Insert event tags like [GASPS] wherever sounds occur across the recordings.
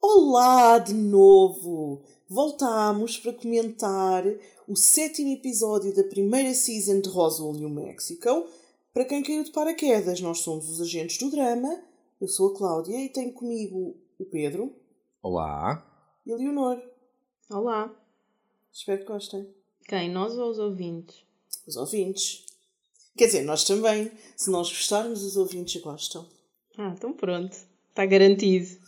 Olá de novo! Voltámos para comentar o sétimo episódio da primeira season de Roswell, New Mexico. Para quem caiu de paraquedas, nós somos os agentes do drama. Eu sou a Cláudia e tenho comigo o Pedro Olá. e a Leonor. Olá. Espero que gostem. Quem? Nós ou os ouvintes? Os ouvintes. Quer dizer, nós também. Se nós gostarmos, os ouvintes gostam. Ah, então pronto. Está garantido.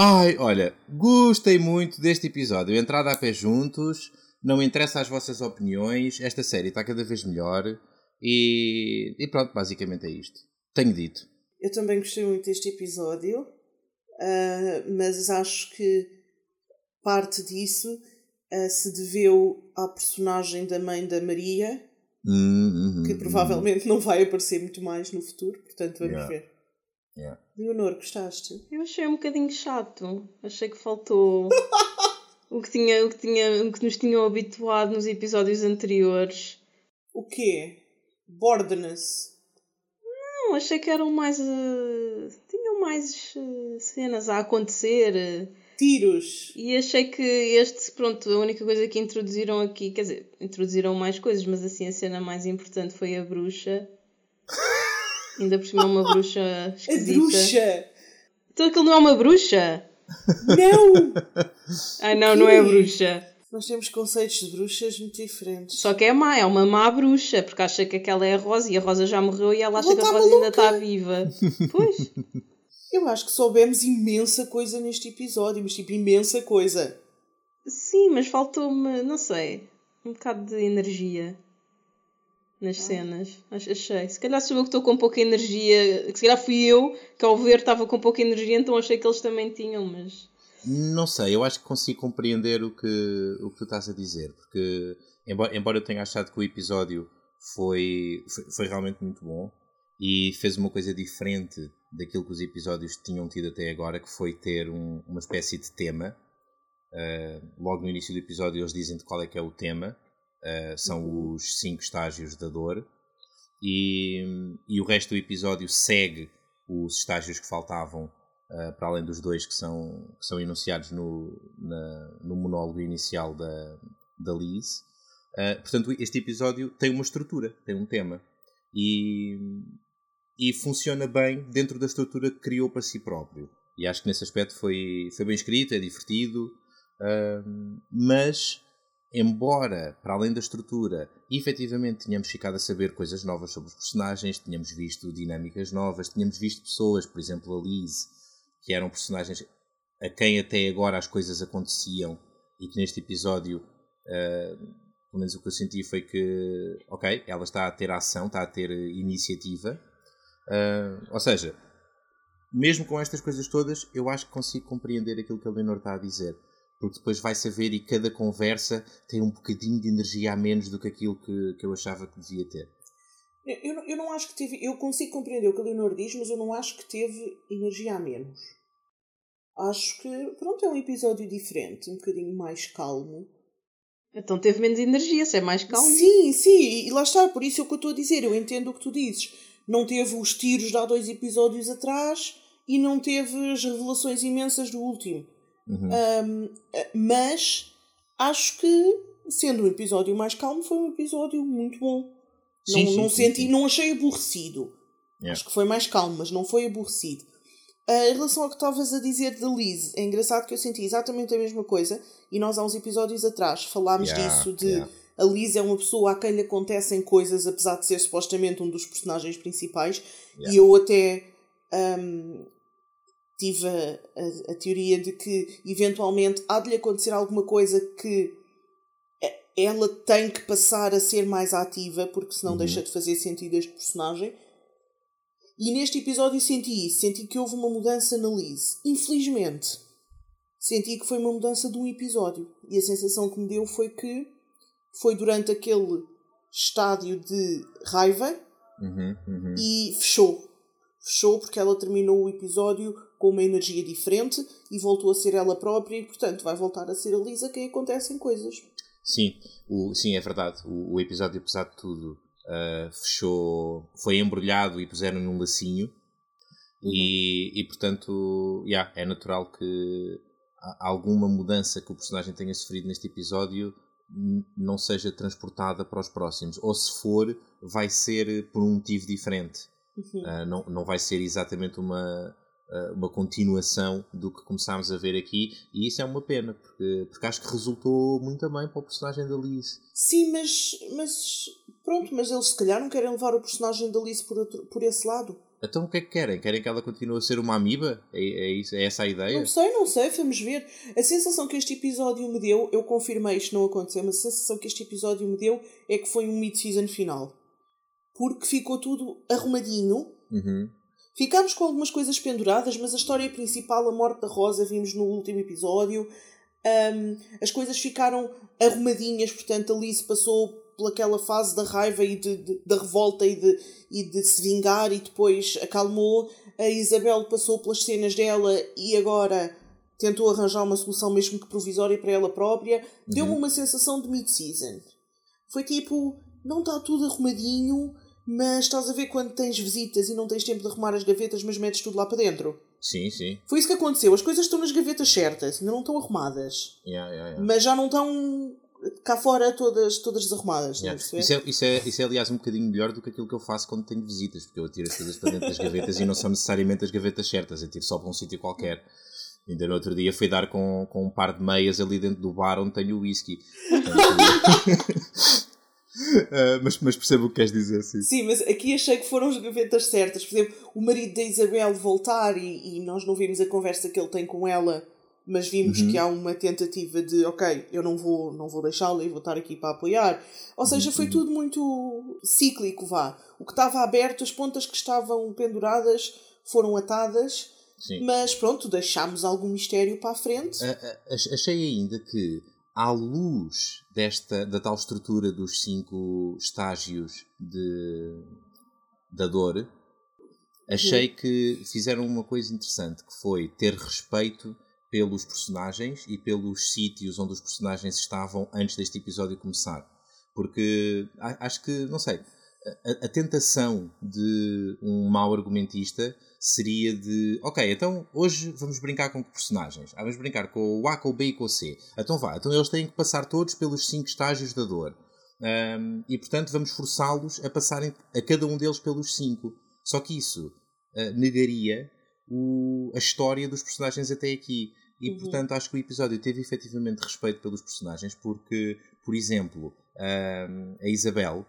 Ai, olha, gostei muito deste episódio. Entrada a pé juntos, não me interessa as vossas opiniões. Esta série está cada vez melhor. E, e pronto, basicamente é isto. Tenho dito. Eu também gostei muito deste episódio, ah, mas acho que parte disso ah, se deveu à personagem da mãe da Maria, Hum, hum, que hum, provavelmente não vai aparecer muito mais no futuro, portanto vamos Yeah. ver. Yeah. Leonor, gostaste? Eu achei um bocadinho chato. Achei que faltou [LAUGHS] o que, tinha, o, que tinha, o que nos tinham habituado nos episódios anteriores. O quê? Boredness. Não, achei que eram mais. eh, tinham mais eh, cenas a acontecer. Tiros. E achei que este, pronto, a única coisa que introduziram aqui, quer dizer, introduziram mais coisas, mas assim a cena mais importante foi a bruxa. Ainda por cima uma bruxa A [LAUGHS] esquisita. bruxa. Então aquilo não é uma bruxa? Não! [LAUGHS] Ah não, não é bruxa. Nós temos conceitos de bruxas muito diferentes. Só que é má, é uma má bruxa, porque acha que aquela é a Rosa e a Rosa já morreu e ela acha que a tá Rosa ainda está viva. [LAUGHS] Pois, Eu acho que soubemos imensa coisa neste episódio, mas tipo imensa coisa. sim, mas faltou-me, não sei, um bocado de energia nas cenas. Ach- Achei. Se calhar sou eu que estou com pouca energia, se calhar fui eu que ao ver estava com pouca energia, então achei que eles também tinham, mas. Não sei, eu acho que consigo compreender o que, o que tu estás a dizer, porque embora, embora eu tenha achado que o episódio foi, foi, foi realmente muito bom e fez uma coisa diferente daquilo que os episódios tinham tido até agora, que foi ter um- uma espécie de tema. Uh, logo no início do episódio eles dizem de qual é que é o tema, uh, são os cinco estágios da dor, e, e o resto do episódio segue os estágios que faltavam uh, para além dos dois que são, que são enunciados no, na- no monólogo inicial da, da Liz. Uh, portanto, este episódio tem uma estrutura, tem um tema. E, e funciona bem dentro da estrutura que criou para si próprio. E acho que nesse aspecto foi, foi bem escrito, é divertido. uh, mas, embora, para além da estrutura, efetivamente tínhamos ficado a saber coisas novas sobre os personagens, tínhamos visto dinâmicas novas, tínhamos visto pessoas, por exemplo, a Liz, que eram personagens a quem até agora as coisas aconteciam e que neste episódio, uh, pelo menos o que eu senti foi que, ok, ela está a ter ação, está a ter iniciativa. Uh, ou seja, mesmo com estas coisas todas, eu acho que consigo compreender aquilo que a Leonor está a dizer. Porque depois vai saber e cada conversa tem um bocadinho de energia a menos do que aquilo que, que eu achava que devia ter. Eu, eu não acho que teve. Eu consigo compreender o que a Leonor diz, mas eu não acho que teve energia a menos. Acho que, pronto, é um episódio diferente, um bocadinho mais calmo. Então teve menos energia, se é mais calmo. Sim, sim, e lá está, por isso é o que eu estou a dizer. Eu entendo o que tu dizes. Não teve os tiros de há dois episódios atrás e não teve as revelações imensas do último. Uhum. Um, mas acho que, sendo um episódio mais calmo, foi um episódio muito bom. Sim, não sim, não sim, senti, não achei aborrecido. Yeah. Acho que foi mais calmo, mas não foi aborrecido. Ah, em relação ao que estavas a dizer da Liz, é engraçado que eu senti exatamente a mesma coisa e nós há uns episódios atrás falámos Yeah, disso de yeah. a Liz é uma pessoa a quem lhe acontecem coisas apesar de ser supostamente um dos personagens principais e eu até ahm, tive a, a- a teoria de que eventualmente há de lhe acontecer alguma coisa que ela tem que passar a ser mais ativa porque senão Uhum. deixa de fazer sentido este personagem e neste episódio senti isso, senti que houve uma mudança na Liz. Infelizmente, senti que foi uma mudança de um episódio. E a sensação que me deu foi que foi durante aquele estádio de raiva Uhum, uhum. e fechou. Fechou porque ela terminou o episódio com uma energia diferente e voltou a ser ela própria e, portanto, vai voltar a ser a Liz a quem acontecem coisas. Sim, o, sim, é verdade. O, o episódio, apesar de tudo, uh, fechou, foi embrulhado e puseram num lacinho. Uhum. E, e portanto, yeah, é natural que alguma mudança que o personagem tenha sofrido neste episódio não seja transportada para os próximos. Ou se for, vai ser por um motivo diferente. Uhum. Uh, não, não vai ser exatamente uma, uma continuação do que começámos a ver aqui. E isso é uma pena, porque, porque acho que resultou muito bem para o personagem da Liz. Sim, mas, mas pronto, mas eles se calhar não querem levar o personagem da Liz por, outro, por esse lado. Então o que é que querem? Querem que ela continue a ser uma amiba? É, é, isso, é essa a ideia? Não sei, não sei, vamos ver. A sensação que este episódio me deu, eu confirmei isto não aconteceu, mas a sensação que este episódio me deu é que foi um mid-season final. Porque ficou tudo arrumadinho. Uhum. Ficámos com algumas coisas penduradas, mas a história principal, a morte da Rosa, vimos no último episódio. Um, as coisas ficaram arrumadinhas, portanto, a Liz passou pelaquela fase da raiva e de, de, da revolta e de, e de se vingar e depois acalmou. A Isabel passou pelas cenas dela e agora tentou arranjar uma solução mesmo que provisória para ela própria. Deu-me uhum. uma sensação de mid-season. Foi tipo, não está tudo arrumadinho, mas estás a ver quando tens visitas e não tens tempo de arrumar as gavetas, mas metes tudo lá para dentro. Sim, sim. Foi isso que aconteceu. As coisas estão nas gavetas certas, ainda não estão arrumadas. Yeah, yeah, yeah. Mas já não estão cá fora todas, todas desarrumadas. Yeah. Isso, é, isso, é, isso é, aliás, um bocadinho melhor do que aquilo que eu faço quando tenho visitas, porque eu atiro as coisas para dentro das gavetas e não são necessariamente as gavetas certas, eu tiro só para um sítio qualquer. Ainda no outro dia fui dar com, com um par de meias ali dentro do bar onde tenho o whisky. [LAUGHS] Uh, mas, mas percebo o que queres dizer, sim. Sim, mas aqui achei que foram as gavetas certas. Por exemplo, o marido da Isabel voltar e, e nós não vimos a conversa que ele tem com ela mas vimos uhum. que há uma tentativa de ok, eu não vou, não vou deixá-la e vou estar aqui para apoiar. Ou seja, foi uhum. tudo muito cíclico, vá. O que estava aberto, as pontas que estavam penduradas foram atadas, Sim. mas pronto, deixámos algum mistério para a frente. achei ainda que, à luz desta, da tal estrutura dos cinco estágios de, da dor, achei que fizeram uma coisa interessante, que foi ter respeito pelos personagens e pelos sítios onde os personagens estavam antes deste episódio começar. Porque acho que, não sei, a, a, tentação de um mau argumentista seria de ok, então hoje vamos brincar com que personagens? Ah, vamos brincar com o A, com o B e com o C. Então vá, então eles têm que passar todos pelos cinco estágios da dor. Um, e portanto vamos forçá-los a passarem a cada um deles pelos cinco. Só que isso uh, negaria o, a história dos personagens até aqui. E uhum. portanto acho que o episódio teve efetivamente respeito pelos personagens, porque, por exemplo, a Isabel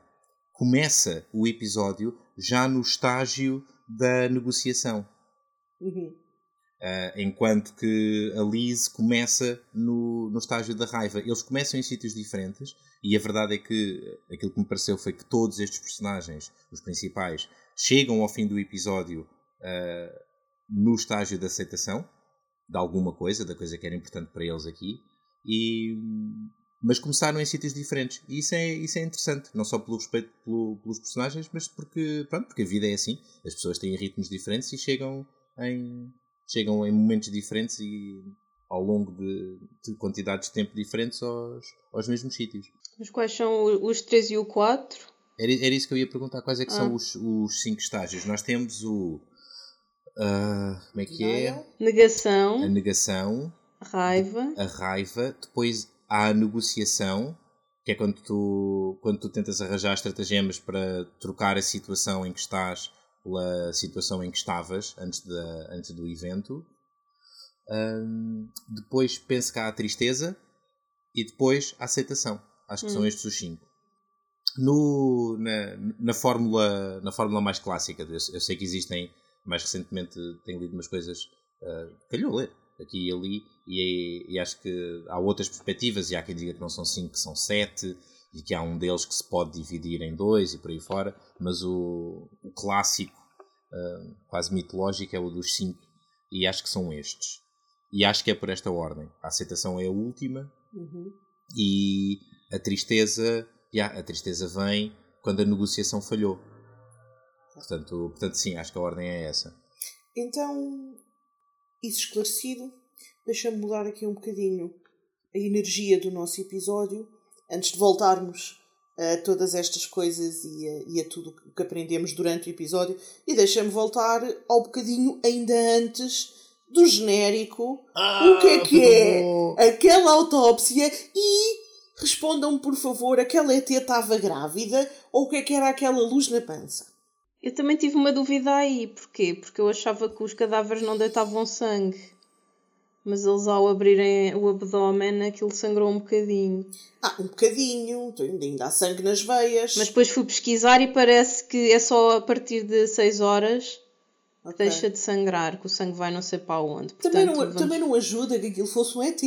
começa o episódio já no estágio da negociação. Uhum. Uh, enquanto que a Liz começa no, no estágio da raiva. Eles começam em sítios diferentes e a verdade é que aquilo que me pareceu foi que todos estes personagens, os principais, chegam ao fim do episódio uh, no estágio da aceitação de alguma coisa, da coisa que era importante para eles aqui, e, mas começaram em sítios diferentes. E isso é, isso é interessante, não só pelo respeito pelo, pelos personagens, mas porque, pronto, porque a vida é assim. As pessoas têm ritmos diferentes e chegam em, chegam em momentos diferentes e ao longo de, de quantidades de tempo diferentes aos, aos mesmos sítios. Mas quais são os 3 e o 4? Era, era isso que eu ia perguntar, quais é que ah. são os, os cinco estágios. Nós temos o Uh, como é que é? Negação. A negação. Raiva. A raiva. Depois há a negociação, que é quando tu, quando tu tentas arranjar estratagemas para trocar a situação em que estás pela situação em que estavas antes, de, antes do evento. Um, depois penso que há a tristeza e depois a aceitação. Acho que hum. são estes os cinco. No, na, na, fórmula, na fórmula mais clássica, eu, eu sei que existem mais recentemente tenho lido umas coisas uh, calhou ler aqui e ali e, e, acho que há outras perspectivas e há quem diga que não são cinco, que são sete e que há um deles que se pode dividir em dois e por aí fora, mas o, o clássico uh, quase mitológico é o dos cinco e acho que são estes e acho que é por esta ordem a aceitação é a última uhum. e a tristeza yeah, a tristeza vem quando a negociação falhou Portanto, portanto, sim, acho que a ordem é essa. Então, isso esclarecido, deixa-me mudar aqui um bocadinho a energia do nosso episódio, antes de voltarmos a todas estas coisas e a, e a tudo o que aprendemos durante o episódio. E deixa-me voltar ao bocadinho ainda antes do genérico. Ah, o que é que é aquela autópsia e respondam por favor, aquela ET estava grávida ou o que é que era aquela luz na pança? Eu também tive uma dúvida aí. Porquê? Porque eu achava que os cadáveres não deitavam sangue. Mas eles, ao abrirem o abdômen, aquilo sangrou um bocadinho. Ah, um bocadinho, ainda há sangue nas veias. Mas depois fui pesquisar e parece que é só a partir de 6 horas que Ok. deixa de sangrar, que o sangue vai não sei para onde. também, Portanto, não, vamos- também não ajuda que aquilo fosse um ET.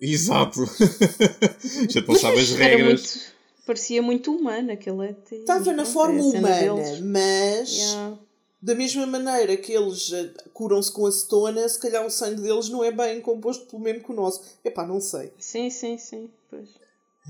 Exato. [LAUGHS] Já te [LAUGHS] as Era regras. muito, parecia muito humano aquele ET. Estava na forma é humana, deles. mas Yeah. da mesma maneira que eles eh, curam-se com acetona, se calhar o sangue deles não é bem composto pelo mesmo que o nosso. Epá, não sei. Sim, sim, sim. Pois.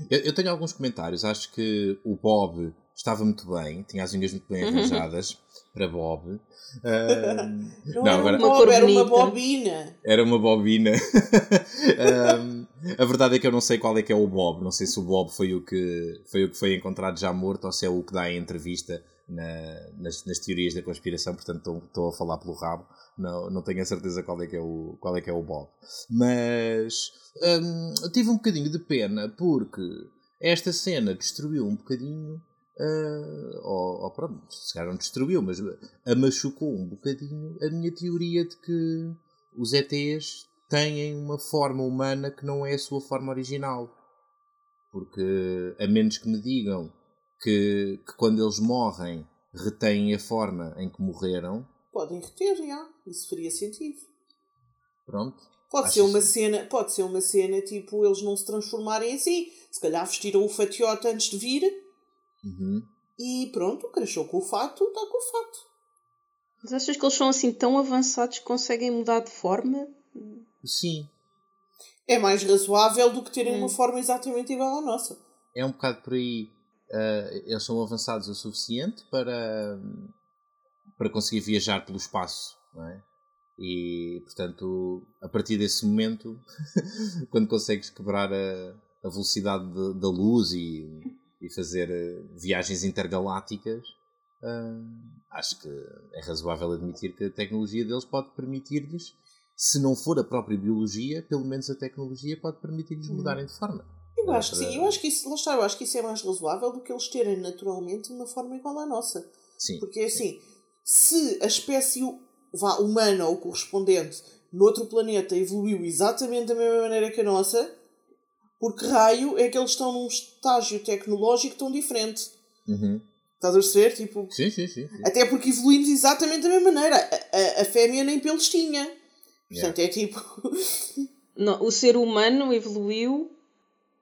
Eu, eu tenho alguns comentários. Acho que o Bob estava muito bem, tinha as unhas muito bem arranjadas para Bob. Ahm, [LAUGHS] Não, Não, era agora- um Uma bob, era uma bobina. era uma bobina. [LAUGHS] Ahm, a verdade é que eu não sei qual é que é o Bob. Não sei se o Bob foi o que foi, o que foi encontrado já morto ou se é o que dá a entrevista na- nas, nas teorias da conspiração. Portanto, estou- a falar pelo rabo. Não, não tenho a certeza qual é que é o, qual é, que é o Bob. Mas ahm, tive um bocadinho de pena porque esta cena destruiu um bocadinho. Ah, ou, ou pronto, se calhar não destruiu, mas a machucou um bocadinho a minha teoria de que os ETs têm uma forma humana que não é a sua forma original. Porque, a menos que me digam que, que quando eles morrem retêm a forma em que morreram, Podem reter, já. Isso faria sentido. pronto. Pode ser uma cena, pode ser uma cena tipo eles não se transformarem assim. Se calhar vestiram o fatiote antes de vir Uhum. e pronto, crachou com o fato, está com o fato. Mas achas que eles são assim tão avançados que conseguem mudar de forma? Sim, É mais razoável do que terem Hum. uma forma exatamente igual à nossa. é um bocado por aí. ah, eles são avançados o suficiente para, para conseguir viajar pelo espaço, não é? E, portanto, a partir desse momento, [LAUGHS] quando consegues quebrar a, a velocidade de- da luz e, e fazer eh, viagens intergalácticas, ah, acho que é razoável admitir que a tecnologia deles pode permitir-lhes, se não for a própria biologia, pelo menos a tecnologia pode permitir-lhes mudarem de forma. Eu acho que Para- sim, eu acho que isso, lá está, eu acho que isso é mais razoável do que eles terem naturalmente uma forma igual à nossa. Sim. Porque assim, se a espécie vá, humana ou correspondente noutro planeta evoluiu exatamente da mesma maneira que a nossa, por que raio é que eles estão num estágio tecnológico tão diferente? Uhum. Estás a perceber? Tipo, Sim, sim, sim. sim. até porque evoluímos exatamente da mesma maneira. A, a, a fêmea nem pelos tinha. Portanto, é tipo. [LAUGHS] Não, o ser humano evoluiu.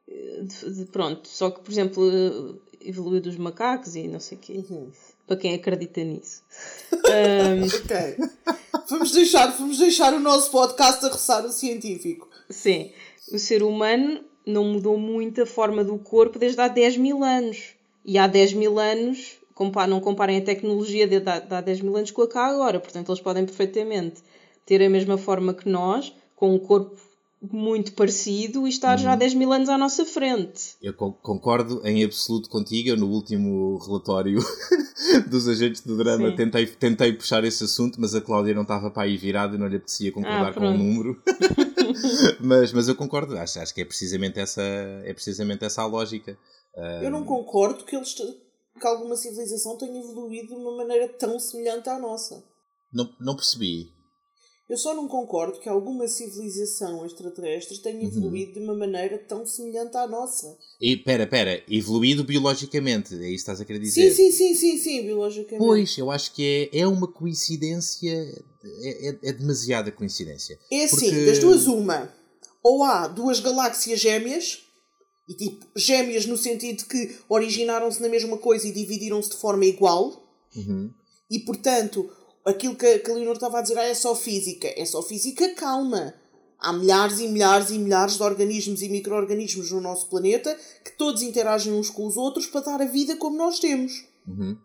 eh, de- de- pronto, só que, por exemplo, eh, evoluiu dos macacos e não sei o quê. Uhum. Para quem acredita nisso. [LAUGHS] Ahm, ok. Vamos deixar, vamos deixar o nosso podcast a roçar o científico. sim, o ser humano não mudou muito a forma do corpo desde há 10 mil anos. E há 10 mil anos, não comparem a tecnologia de há 10 mil anos com a cá agora. Portanto, eles podem perfeitamente ter a mesma forma que nós, com um corpo muito parecido e estar já há 10 mil anos à nossa frente. Eu con- concordo em absoluto contigo. Eu, no último relatório [LAUGHS] dos agentes do drama, Sim. tentei, tentei puxar esse assunto, mas a Cláudia não estava para aí virada e não lhe apetecia concordar Ah, com o pronto. número. [LAUGHS] mas, mas eu concordo. Acho, acho que é precisamente, essa, é precisamente essa a lógica. Ah, Eu não concordo que, eles, que alguma civilização tenha evoluído de uma maneira tão semelhante à nossa. não, não percebi. Eu só não concordo que alguma civilização extraterrestre tenha Uhum. evoluído de uma maneira tão semelhante à nossa. E, pera, pera. Evoluído biologicamente. É isso que estás a querer dizer? Sim, sim, sim, sim, sim, biologicamente. Pois, eu acho que é, é uma coincidência. É, é, é demasiada coincidência. É assim, Porque- das duas uma. Ou há duas galáxias gêmeas, e tipo, gêmeas no sentido de que originaram-se na mesma coisa e dividiram-se de forma igual, Uhum. e portanto, aquilo que, que a Leonor estava a dizer, ah, é só física. É só física, calma. Há milhares e milhares e milhares de organismos e micro-organismos no nosso planeta que todos interagem uns com os outros para dar a vida como nós temos. Uhum.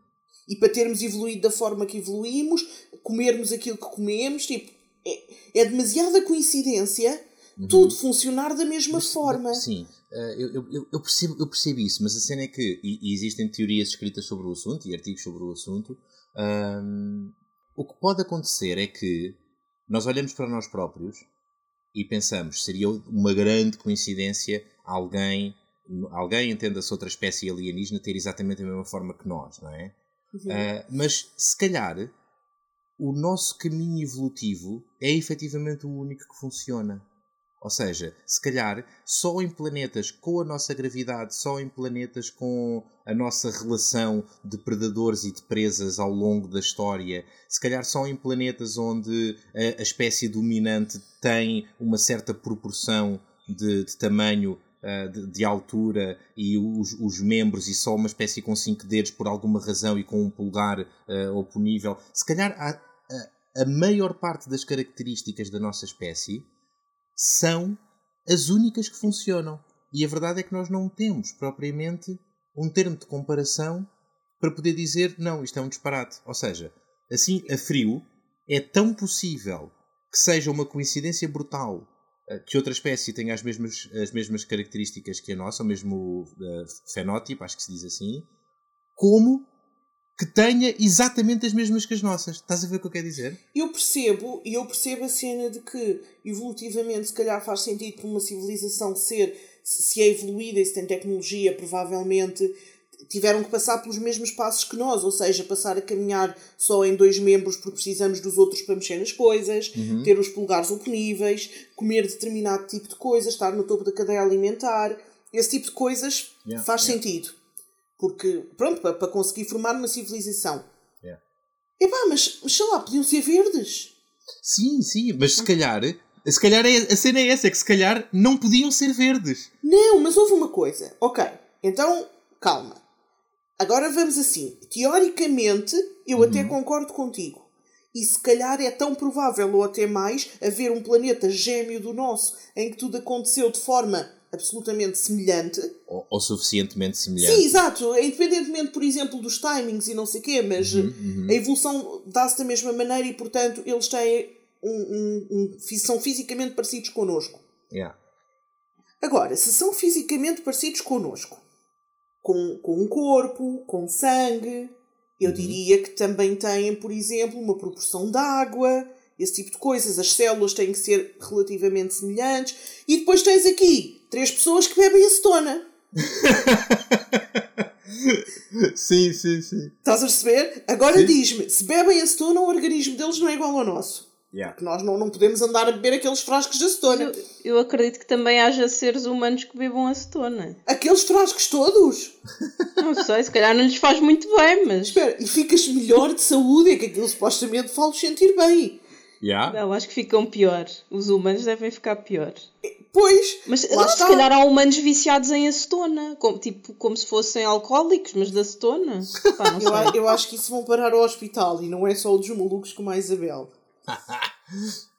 E para termos evoluído da forma que evoluímos, comermos aquilo que comemos, tipo, é, é demasiada coincidência tudo funcionar da mesma forma. Sim, Uh, eu, eu, eu, percebo, eu percebo isso, mas a cena é que e, e existem teorias escritas sobre o assunto e artigos sobre o assunto. Um, o que pode acontecer é que nós olhamos para nós próprios e pensamos seria uma grande coincidência alguém, alguém entenda-se outra espécie alienígena, ter exatamente a mesma forma que nós, não é? Uh, mas se calhar o nosso caminho evolutivo é efetivamente o único que funciona. Ou seja, se calhar só em planetas com a nossa gravidade, só em planetas com a nossa relação de predadores e de presas ao longo da história, se calhar só em planetas onde a, a espécie dominante tem uma certa proporção de, de tamanho Uh, de, de, altura e os, os, membros e só uma espécie com cinco dedos por alguma razão e com um pulgar uh, oponível. Se calhar a, a, maior parte das características da nossa espécie são as únicas que funcionam. E a verdade é que nós não temos propriamente um termo de comparação para poder dizer não, isto é um disparate. Ou seja, assim a frio é tão possível que seja uma coincidência brutal eh, que outra espécie tenha as mesmas, as mesmas características que a nossa, o mesmo uh, fenótipo, acho que se diz assim, como que tenha exatamente as mesmas que as nossas. Estás a ver o que eu quero dizer? Eu percebo, e eu percebo a cena de que evolutivamente se calhar faz sentido para uma civilização ser, se é evoluída e se tem tecnologia, provavelmente tiveram que passar pelos mesmos passos que nós, ou seja, passar a caminhar só em dois membros porque precisamos dos outros para mexer nas coisas, uhum. ter os polegares oponíveis, comer determinado tipo de coisas, estar no topo da cadeia alimentar, esse tipo de coisas yeah, faz yeah. sentido. Porque, pronto, para, para conseguir formar uma civilização. Yeah. Epá, mas, mas sei lá, podiam ser verdes. Sim, sim, mas se calhar se calhar é, a cena é essa, é que se calhar não podiam ser verdes. Não, mas houve uma coisa. Ok, então calma. Agora vamos assim. Teoricamente, eu uhum. até concordo contigo. E se calhar é tão provável, ou até mais, haver um planeta gêmeo do nosso em que tudo aconteceu de forma absolutamente semelhante. Ou, ou, suficientemente semelhante. Sim, exato. Independentemente, por exemplo, dos timings e não sei o quê, mas uhum, uhum. a evolução dá-se da mesma maneira e, portanto, eles têm um, um, um, são fisicamente parecidos connosco. Yeah. Agora, se são fisicamente parecidos connosco, com, com um corpo, com sangue, eu uhum. diria que também têm, por exemplo, uma proporção de água, esse tipo de coisas. As células têm que ser relativamente semelhantes. E depois tens aqui três pessoas que bebem acetona. [LAUGHS] sim, sim, sim. Estás a perceber? Agora diz-me, se bebem acetona, o organismo deles não é igual ao nosso. Yeah. Porque nós não, não podemos andar a beber aqueles frascos de acetona. Eu, eu acredito que também haja seres humanos que bebam acetona. Aqueles frascos todos? Não sei, se calhar não lhes faz muito bem, mas. Espera, e ficas melhor de saúde, é que aquilo supostamente faz sentir bem. Yeah. Não, acho que ficam pior. Os humanos devem ficar pior. Pois, mas não, se calhar há humanos viciados em acetona, como, tipo, como se fossem alcoólicos, mas de acetona. Pá, [LAUGHS] eu, eu, acho que isso vão parar ao hospital e não é só o dos malucos como a Isabel. [LAUGHS]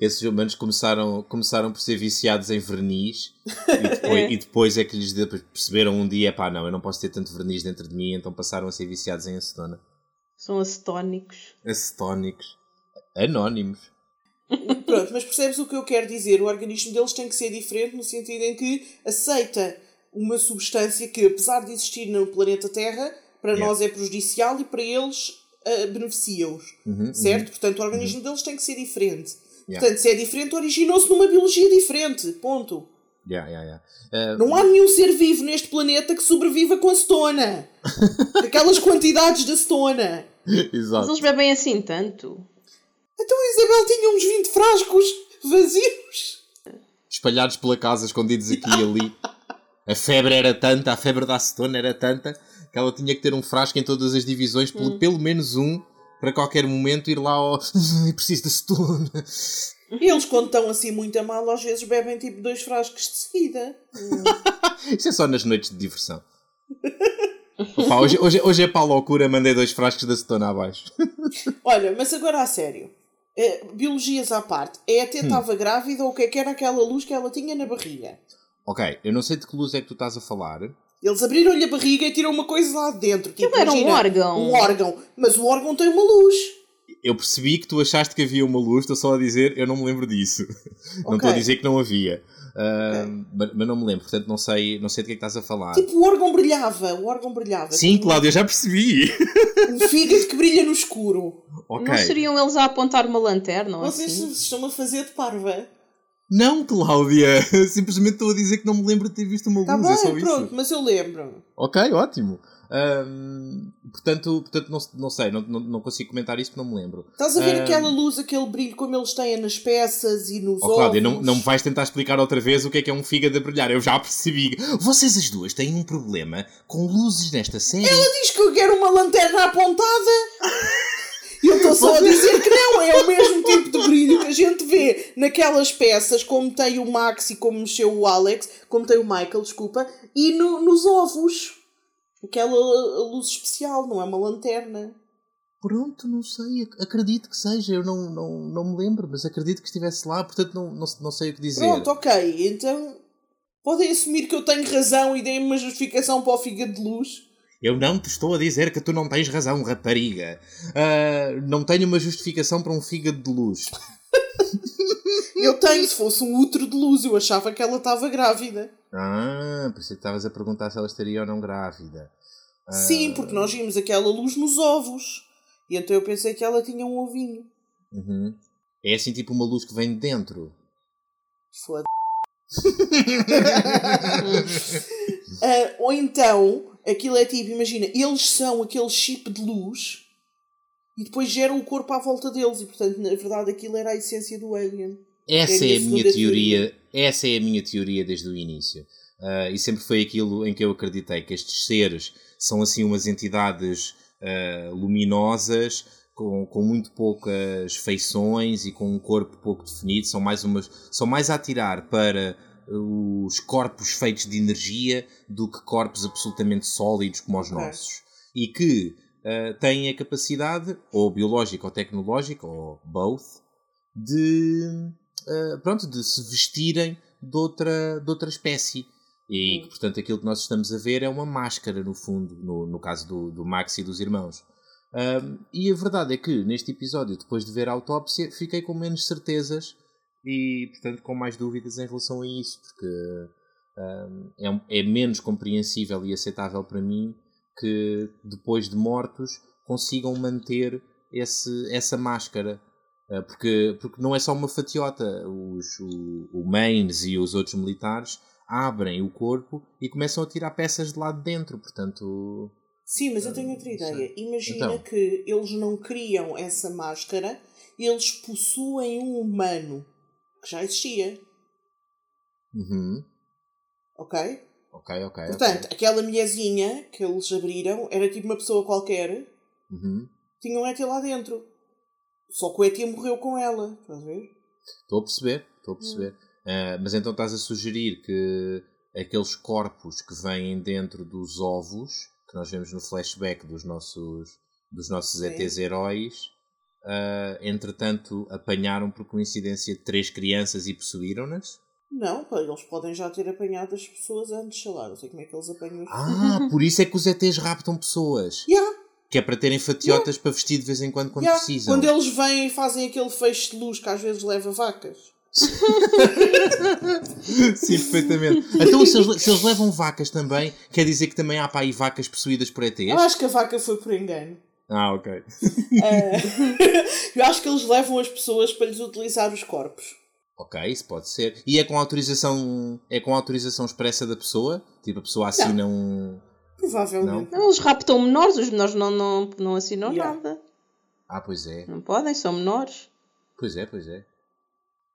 Esses humanos começaram, começaram por ser viciados em verniz e [LAUGHS] depois é, e depois é que lhes perceberam um dia: pá, não, eu não posso ter tanto verniz dentro de mim, então passaram a ser viciados em acetona. São acetónicos. Acetónicos. Anónimos. Pronto, mas percebes o que eu quero dizer? O organismo deles tem que ser diferente no sentido em que aceita uma substância que, apesar de existir no planeta Terra, para yeah. nós é prejudicial e para eles uh, beneficia-os. Uhum, certo? Uhum. Portanto, o organismo uhum. deles tem que ser diferente. Yeah. Portanto, se é diferente, originou-se numa biologia diferente. Ponto. Yeah, yeah, yeah. Uh, não há nenhum ser vivo neste planeta que sobreviva com acetona. [LAUGHS] Aquelas quantidades de acetona. Exato. Mas eles bebem assim tanto. Então a Isabel tinha uns 20 frascos vazios. Espalhados pela casa, escondidos aqui e ali. A febre era tanta, a febre da acetona era tanta, que ela tinha que ter um frasco em todas as divisões, hum. pelo menos um, para qualquer momento ir lá ao. preciso de acetona. Eles, quando estão assim muito a mal, às vezes bebem tipo dois frascos de seguida. [LAUGHS] Isso é só nas noites de diversão. Opa, hoje, hoje, hoje é para a loucura, mandei dois frascos de acetona abaixo. Olha, mas agora a sério. É, biologias à parte, é até estava hum. grávida ou o que é que era aquela luz que ela tinha na barriga? Ok, eu não sei de que luz é que tu estás a falar. Eles abriram-lhe a barriga e tiram uma coisa lá de dentro. Tipo, era um órgão. Um órgão. Mas o órgão tem uma luz. Eu percebi que tu achaste que havia uma luz, estou só a dizer, eu não me lembro disso. Okay. [LAUGHS] Não estou a dizer que não havia. Uh, mas, mas, não me lembro, portanto não sei, não sei de que é que estás a falar. Tipo, o órgão brilhava, o órgão brilhava. Sim, tipo, Cláudia, já percebi. Um fígado que brilha no escuro. Okay. Não seriam eles a apontar uma lanterna? Vocês assim? estão a fazer de parva. Não, Cláudia, [LAUGHS] simplesmente estou a dizer que não me lembro de ter visto uma tá luz, bem, é só pronto, isso. mas eu lembro. Ok, ótimo. Um, portanto, portanto não, não sei, não, não, não, consigo comentar isso porque não me lembro. Estás a ver um, aquela luz, aquele brilho como eles têm nas peças e nos oh, Cláudia, não, não me vais tentar explicar outra vez o que é que é um fígado a brilhar. Eu já percebi. Vocês as duas têm um problema com luzes nesta série. Ela diz que eu quero uma lanterna apontada. E eu estou só a dizer que não, é o mesmo tipo de brilho que a gente vê naquelas peças, como tem o Max e como mexeu o Alex, como tem o Michael, desculpa, e no, nos ovos. Aquela luz especial, não é uma lanterna. Pronto, não sei, acredito que seja, eu não, não, não me lembro, mas acredito que estivesse lá, portanto não, não, não sei o que dizer. Pronto, ok, então podem assumir que eu tenho razão e deem-me uma justificação para o fígado de luz. Eu não te estou a dizer que tu não tens razão, rapariga. Uh, não tenho uma justificação para um fígado de luz. [LAUGHS] eu tenho, se fosse um útero de luz, eu achava que ela estava grávida. Ah, por isso é que estavas a perguntar se ela estaria ou não grávida. Ah. Sim, porque nós vimos aquela luz nos ovos. E então eu pensei que ela tinha um ovinho. Uhum. É assim tipo uma luz que vem de dentro. Foda. uh, [LAUGHS] ou então aquilo é tipo, imagina, eles são aquele chip de luz e depois geram o corpo à volta deles e portanto na verdade aquilo era a essência do alien. Essa é, é a minha teoria, teoria, essa é a minha teoria desde o início. Uh, e sempre foi aquilo em que eu acreditei que estes seres são assim umas entidades uh, luminosas com, com muito poucas feições e com um corpo pouco definido, são mais umas são mais a atirar para os corpos feitos de energia do que corpos absolutamente sólidos como os nossos. E que uh, têm a capacidade, ou biológica ou tecnológica, ou both, de, uh, pronto, de se vestirem de outra, de outra espécie. E que, portanto, aquilo que nós estamos a ver é uma máscara, no fundo, no, no caso do, do Max e dos irmãos. Um, e a verdade é que, neste episódio, depois de ver a autópsia, fiquei com menos certezas e, portanto, com mais dúvidas em relação a isso, porque um, é, é, menos compreensível e aceitável para mim que, depois de mortos, consigam manter esse, essa máscara. Uh, porque, porque não é só uma fatiota. Os, o, o Maines e os outros militares abrem o corpo e começam a tirar peças de lá de dentro, portanto... Sim, mas eu tenho outra ideia. Imagina então. que eles não criam essa máscara, eles possuem um humano que já existia. Uhum. Ok? Ok, ok. Portanto, okay. aquela mulherzinha que eles abriram era tipo uma pessoa qualquer. Uhum. Tinha um ET lá dentro. Só que o ET morreu com ela. Estás a ver? Estou a perceber, estou a perceber. Uh, mas então estás a sugerir que aqueles corpos que vêm dentro dos ovos, que nós vemos no flashback dos nossos, dos nossos ETs heróis, uh, entretanto, apanharam por coincidência três crianças e possuíram-nas? Não, eles podem já ter apanhado as pessoas antes, sei lá, não sei como é que eles apanham Ah, [LAUGHS] por isso é que os ETs raptam pessoas. Yeah. Que é para terem fatiotas yeah. para vestir de vez em quando quando yeah. precisam. Quando eles vêm e fazem aquele feixe de luz que às vezes leva vacas. [LAUGHS] Sim, perfeitamente. Então, se eles, se eles, levam vacas também, quer dizer que também há para aí vacas possuídas por ETs? Eu acho que a vaca foi por engano. Ah, ok. Uh, [LAUGHS] [LAUGHS] eu acho que eles levam as pessoas para lhes utilizar os corpos. Ok, isso pode ser. E é com autorização, é com autorização expressa da pessoa? Tipo, a pessoa assina não. um. Provavelmente. Não? não, eles raptam menores, os menores não, não, não assinam yeah. nada. Ah, pois é. Não podem, são menores. Pois é, pois é.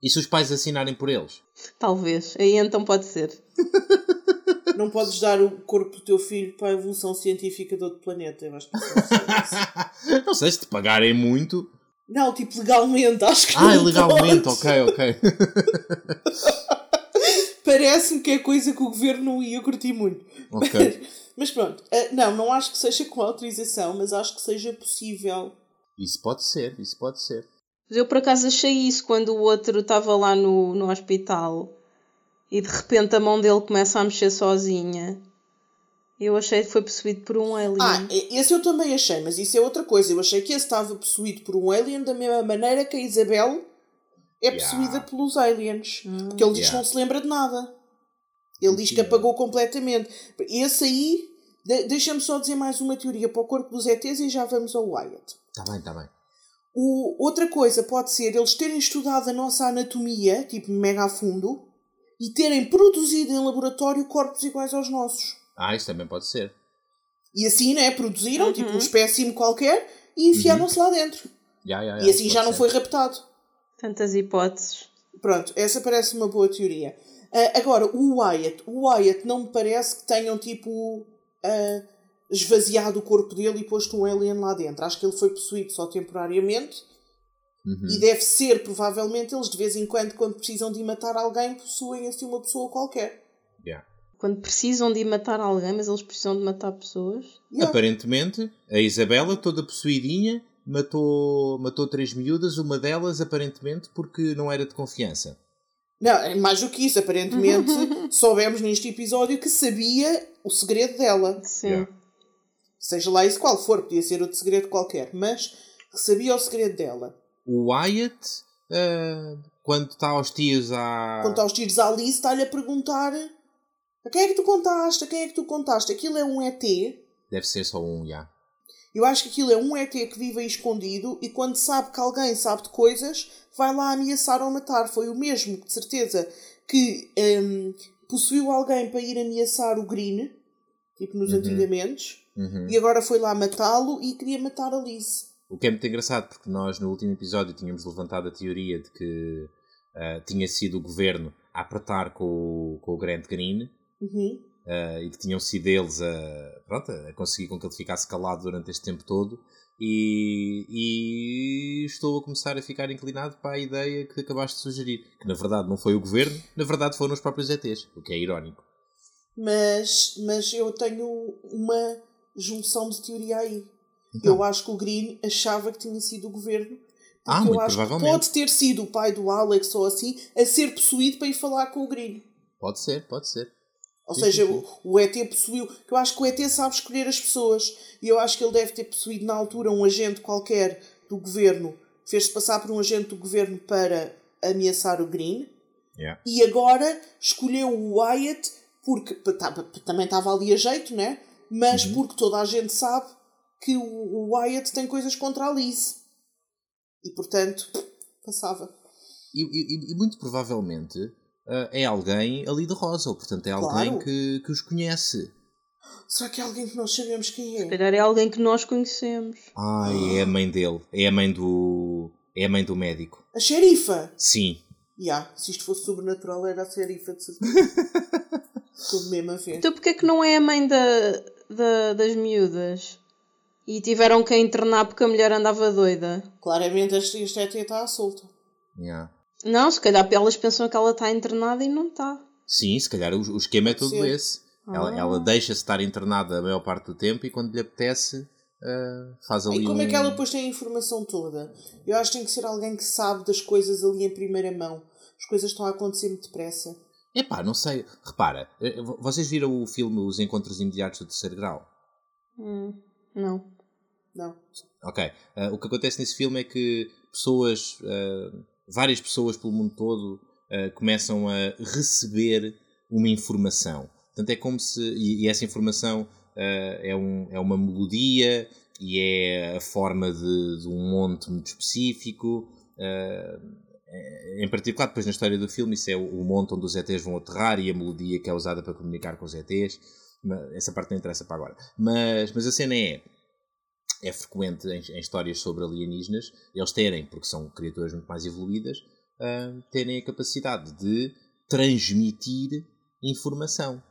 E se os pais assinarem por eles? Talvez. Aí então pode ser. [LAUGHS] não podes dar o corpo do teu filho para a evolução científica de outro planeta. Eu acho que não, [LAUGHS] não sei se te pagarem muito. Não, tipo legalmente, acho que Ah, legalmente, ok, ok. [LAUGHS] Parece-me que é coisa que o governo não ia curtir muito. Ok. Mas pronto, eh, não, não acho que seja com autorização, mas acho que seja possível. Isso pode ser, isso pode ser. Eu por acaso achei isso quando o outro estava lá no, no hospital e de repente a mão dele começa a mexer sozinha. Eu achei que foi possuído por um alien. Ah, esse eu também achei, mas isso é outra coisa. Eu achei que esse estava possuído por um alien da mesma maneira que a Isabel é possuída Yeah. pelos aliens. Porque ele diz que Yeah. não se lembra de nada. Ele diz que apagou completamente. Esse aí, de- deixa-me só dizer mais uma teoria para o corpo dos ETs e já vamos ao Wyatt. Está bem, está bem. O, outra coisa pode ser eles terem estudado a nossa anatomia, tipo mega a fundo, e terem produzido em laboratório corpos iguais aos nossos. Ah, isso também pode ser. E assim, né? Produziram, tipo um espécime qualquer, e enfiaram-se lá dentro. Já, já, já, E assim já não ser. foi raptado. Tantas hipóteses. Pronto, essa parece uma boa teoria. Ah, agora, o Wyatt. O Wyatt não me parece que tenham, tipo, ah, esvaziado o corpo dele e posto um alien lá dentro. Acho que ele foi possuído só temporariamente. Uhum. E deve ser, provavelmente, eles de vez em quando, quando precisam de matar alguém, possuem assim uma pessoa qualquer. Já. Quando precisam de ir matar alguém, mas eles precisam de matar pessoas. Yeah. Aparentemente, a Isabela, toda possuidinha, matou, matou três miúdas, uma delas, aparentemente, porque não era de confiança. Não, é mais do que isso. Aparentemente, soubemos neste episódio que sabia o segredo dela. Sim. Yeah. Seja lá isso qual for, podia ser outro segredo qualquer, mas que sabia o segredo dela. O Wyatt, ah, quando está aos tios à. Quanto aos tiros à Alice, está-lhe a perguntar a quem é que tu contaste? A quem é que tu contaste? Aquilo é um ET. Deve ser só um, já. Eu acho que aquilo é um ET que vive aí escondido e quando sabe que alguém sabe de coisas, vai lá ameaçar ou matar. Foi o mesmo, de certeza, que hum, possuiu alguém para ir ameaçar o Green, tipo nos antigamente, Uhum. e agora foi lá matá-lo e queria matar a Alice. O que é muito engraçado, porque nós no último episódio tínhamos levantado a teoria de que ah, tinha sido o governo a apertar com o, com o Grant Green Uhum. Ah, e que tinham sido eles a, pronto, a conseguir com que ele ficasse calado durante este tempo todo. E, e estou a começar a ficar inclinado para a ideia que acabaste de sugerir, que na verdade não foi o governo, na verdade foram os próprios ETs, o que é irónico. Mas, mas eu tenho uma junção de teoria aí. Então. Eu acho que o Green achava que tinha sido o governo. Porque Ah, eu muito acho que provavelmente. pode ter sido o pai do Alex ou assim a ser possuído para ir falar com o Green. Pode ser, pode ser. Ou Sim, seja, sim. O, o ET possuiu. que Eu acho que o ET sabe escolher as pessoas. E eu acho que ele deve ter possuído na altura um agente qualquer do governo. Fez-se passar por um agente do governo para ameaçar o Green. Yeah. E agora escolheu o Wyatt porque tá- também estava ali a jeito, né? Mas Uhum. porque toda a gente sabe que o, o Wyatt tem coisas contra a Liz. E portanto, passava. E, e- e muito provavelmente ah, é alguém ali de Rosa, ou portanto é alguém Claro. que, que os conhece. Será que é alguém que nós sabemos quem Se é? calhar é alguém que nós conhecemos. Ai, é a mãe dele. É a mãe do. É a mãe do médico. A xerifa! Sim. Ya, se isto fosse sobrenatural era a xerifa de certeza. [LAUGHS] Estou mesmo a ver. Então porquê é que não é a mãe da, da- das miúdas? E tiveram que a internar porque a mulher andava doida. Claramente esta ET está à solta. Yeah. Não, se calhar elas pensam que ela está internada e não está. Sim, se calhar o, o esquema é todo Sim. esse. Ela, Ah. ela deixa-se estar internada a maior parte do tempo e quando lhe apetece ah, faz ali E como um... é que ela depois tem a informação toda? Eu acho que tem que ser alguém que sabe das coisas ali em primeira mão. As coisas estão a acontecer muito depressa. Epá, não sei. Repara, eh, vo- vocês viram o filme Os Encontros Imediatos do Terceiro Grau? Hum, não. Não. Ok. Ah, o que acontece nesse filme é que pessoas, ah, várias pessoas pelo mundo todo, ah, começam a receber uma informação. Portanto, é como se. E, e essa informação ah, é, um, é uma melodia e é a forma de, de um monte muito específico. ah, em particular, depois na história do filme, isso é o, o monte onde os ETs vão aterrar e a melodia que é usada para comunicar com os ETs. Mas essa parte não interessa para agora. Mas, mas a cena é é frequente em, em histórias sobre alienígenas eles terem, porque são criaturas muito mais evoluídas, ah, terem a capacidade de transmitir informação.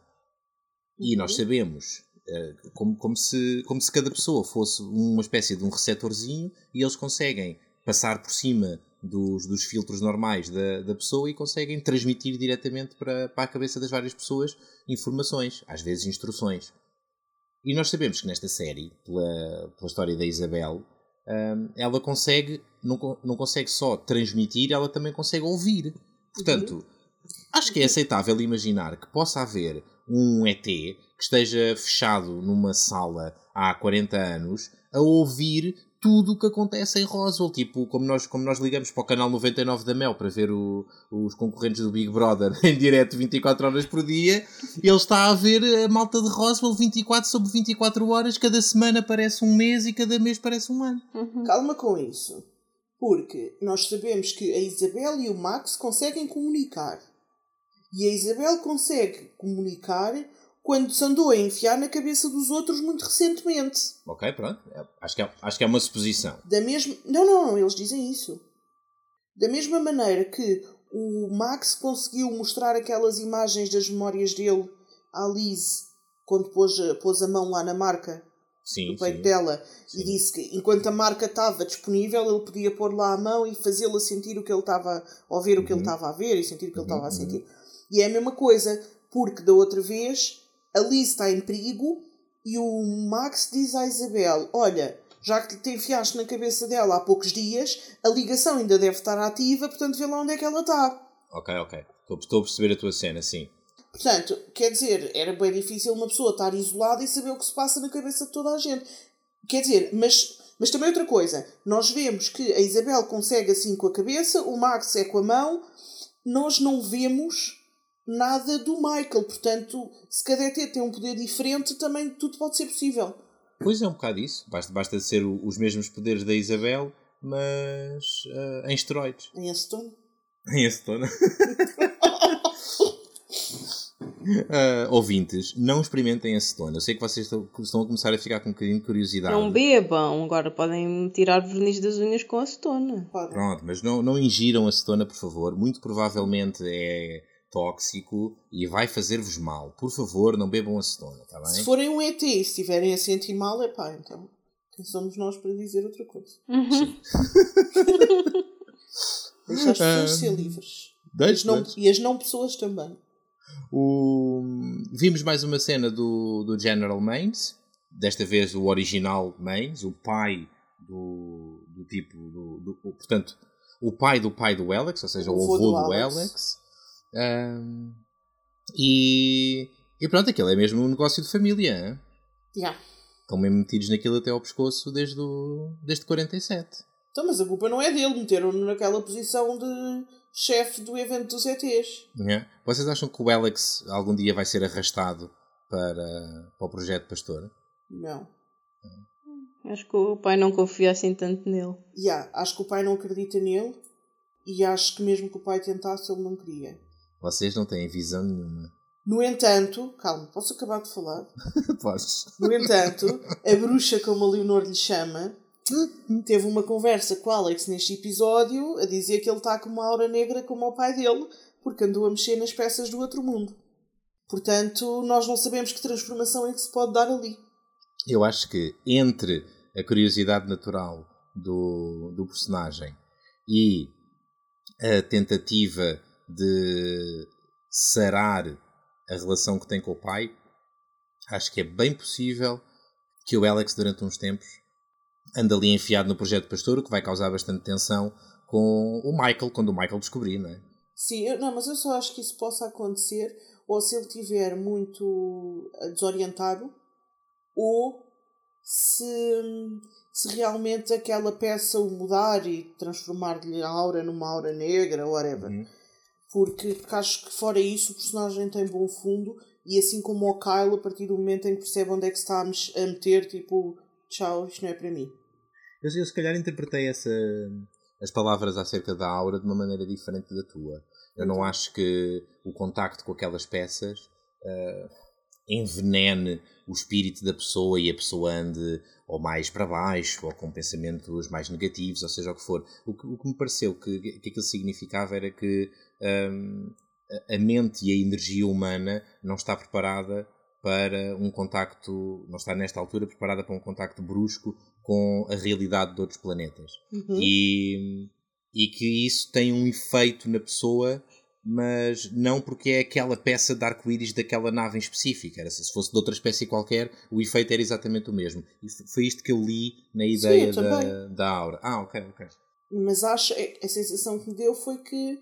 E nós sabemos, ah, como, como, se, como se cada pessoa fosse uma espécie de um receptorzinho e eles conseguem passar por cima dos, dos filtros normais da, da pessoa e conseguem transmitir diretamente para, para a cabeça das várias pessoas informações, às vezes instruções. E nós sabemos que nesta série, pela, pela história da Isabel, hum, ela consegue, não, não consegue só transmitir, ela também consegue ouvir. Portanto, acho que é aceitável imaginar que possa haver um ET que esteja fechado numa sala há 40 anos a ouvir tudo o que acontece em Roswell. Tipo, como nós, como nós ligamos para o canal 99 da Mel para ver o, os concorrentes do Big Brother [LAUGHS] em direto 24 horas por dia, ele está a ver a malta de Roswell 24 sobre 24 horas, cada semana parece um mês e cada mês parece um ano. Uhum. Calma com isso. Porque nós sabemos que a Isabel e o Max conseguem comunicar. E a Isabel consegue comunicar quando se andou a enfiar na cabeça dos outros muito recentemente. Ok, pronto. É- Acho que é, acho que é uma suposição. Da mesma. Não, não, não, eles dizem isso. Da mesma maneira que o Max conseguiu mostrar aquelas imagens das memórias dele à Liz quando pôs, pôs a mão lá na marca Sim, do peito sim. dela Sim. e disse que enquanto a marca estava disponível ele podia pôr lá a mão e fazê-la sentir o que ele estava ou ver o que ele Uhum. estava a ver e sentir o que ele Uhum, estava a uhum. sentir. E é a mesma coisa, porque da outra vez a Liz está em perigo e o Max diz à Isabel: Olha, já que te enfiaste na cabeça dela há poucos dias, a ligação ainda deve estar ativa, portanto vê lá onde é que ela está. Ok, ok. Estou, a perceber a tua cena, sim. Portanto, quer dizer, era bem difícil uma pessoa estar isolada e saber o que se passa na cabeça de toda a gente. Quer dizer, mas, mas também outra coisa. Nós vemos que a Isabel consegue assim com a cabeça, o Max é com a mão. Nós não vemos nada do Michael. Portanto, se cada ET tem um poder diferente, também tudo pode ser possível. Pois é um bocado isso. Basta, basta ser o- os mesmos poderes da Isabel, mas ah, em esteroides. Em Aston. [LAUGHS] Em acetona. Ah, [LAUGHS] ouvintes, não experimentem acetona. Eu sei que vocês estão, estão a começar a ficar com um bocadinho de curiosidade. Não bebam, agora podem tirar verniz das unhas com acetona. Pronto, mas não, não ingiram acetona, por favor. Muito provavelmente é tóxico e vai fazer-vos mal. Por favor, não bebam acetona, está Se bem? forem um ET e estiverem a sentir mal, é pá, então. Quem somos nós para dizer outra coisa? Uhum. [LAUGHS] Deixa as pessoas Ah, ser livres. Deixe, As não- e as não pessoas também. O... Vimos mais uma cena do, do General Mains, desta vez o original Mains, o pai do, do tipo. Do, do- o- portanto, o pai do pai do Alex, ou seja, o, avô do, Alex. Ahm, e, e pronto, aquilo é mesmo um negócio de família. hein? Yeah. Estão mesmo metidos naquilo até ao pescoço desde, o, desde 47. Então, mas a culpa não é dele. Meteram-no naquela posição de chefe do evento dos ETs. né? Vocês acham que o Alex algum dia vai ser arrastado para, para o projeto Pastor? Não. Acho que o pai não confia assim tanto nele. Yeah, acho que o pai não acredita nele. E acho que mesmo que o pai tentasse, ele não queria. Vocês não têm visão nenhuma. [LAUGHS] No entanto, calma, posso acabar de falar? Podes. No entanto, a bruxa, como a Leonor lhe chama, teve uma conversa com o Alex neste episódio a dizer que ele está com uma aura negra como o pai dele, porque andou a mexer nas peças do outro mundo. Portanto, nós não sabemos que transformação é que se pode dar ali. Eu acho que entre a curiosidade natural do, do personagem e a tentativa de sarar a relação que tem com o pai, acho que é bem possível que o Alex, durante uns tempos, ande ali enfiado no projeto Pastor, o que vai causar bastante tensão com o Michael, quando o Michael descobrir, não é? Sim, eu, não, mas eu só acho que isso possa acontecer ou se ele estiver muito eh, desorientado ou se, se realmente aquela peça o mudar e transformar-lhe a aura numa aura negra, whatever. Uhum. Porque, acho que fora isso o personagem tem bom fundo e assim como o Kyle, a partir do momento em que percebe onde é que está a meter, tipo, tchau, isto não é para mim. Eu, eu se calhar interpretei essa, as palavras acerca da aura de uma maneira diferente da tua. Eu não acho que o contacto com aquelas peças ah, envenene o espírito da pessoa e a pessoa ande ou mais para baixo ou com pensamentos mais negativos, ou seja o que for. O que, o que me pareceu que, que aquilo significava era que a- a mente e a energia humana não está preparada para um contacto, não está nesta altura preparada para um contacto brusco com a realidade de outros planetas. Uhum. E, e que isso tem um efeito na pessoa, mas não porque é aquela peça de arco-íris daquela nave em específico. Era, se fosse de outra espécie qualquer, o efeito era exatamente o mesmo. E foi isto que eu li na ideia eu da, da aura. Ah, ok, ok. Mas acho, é- a sensação que me deu foi que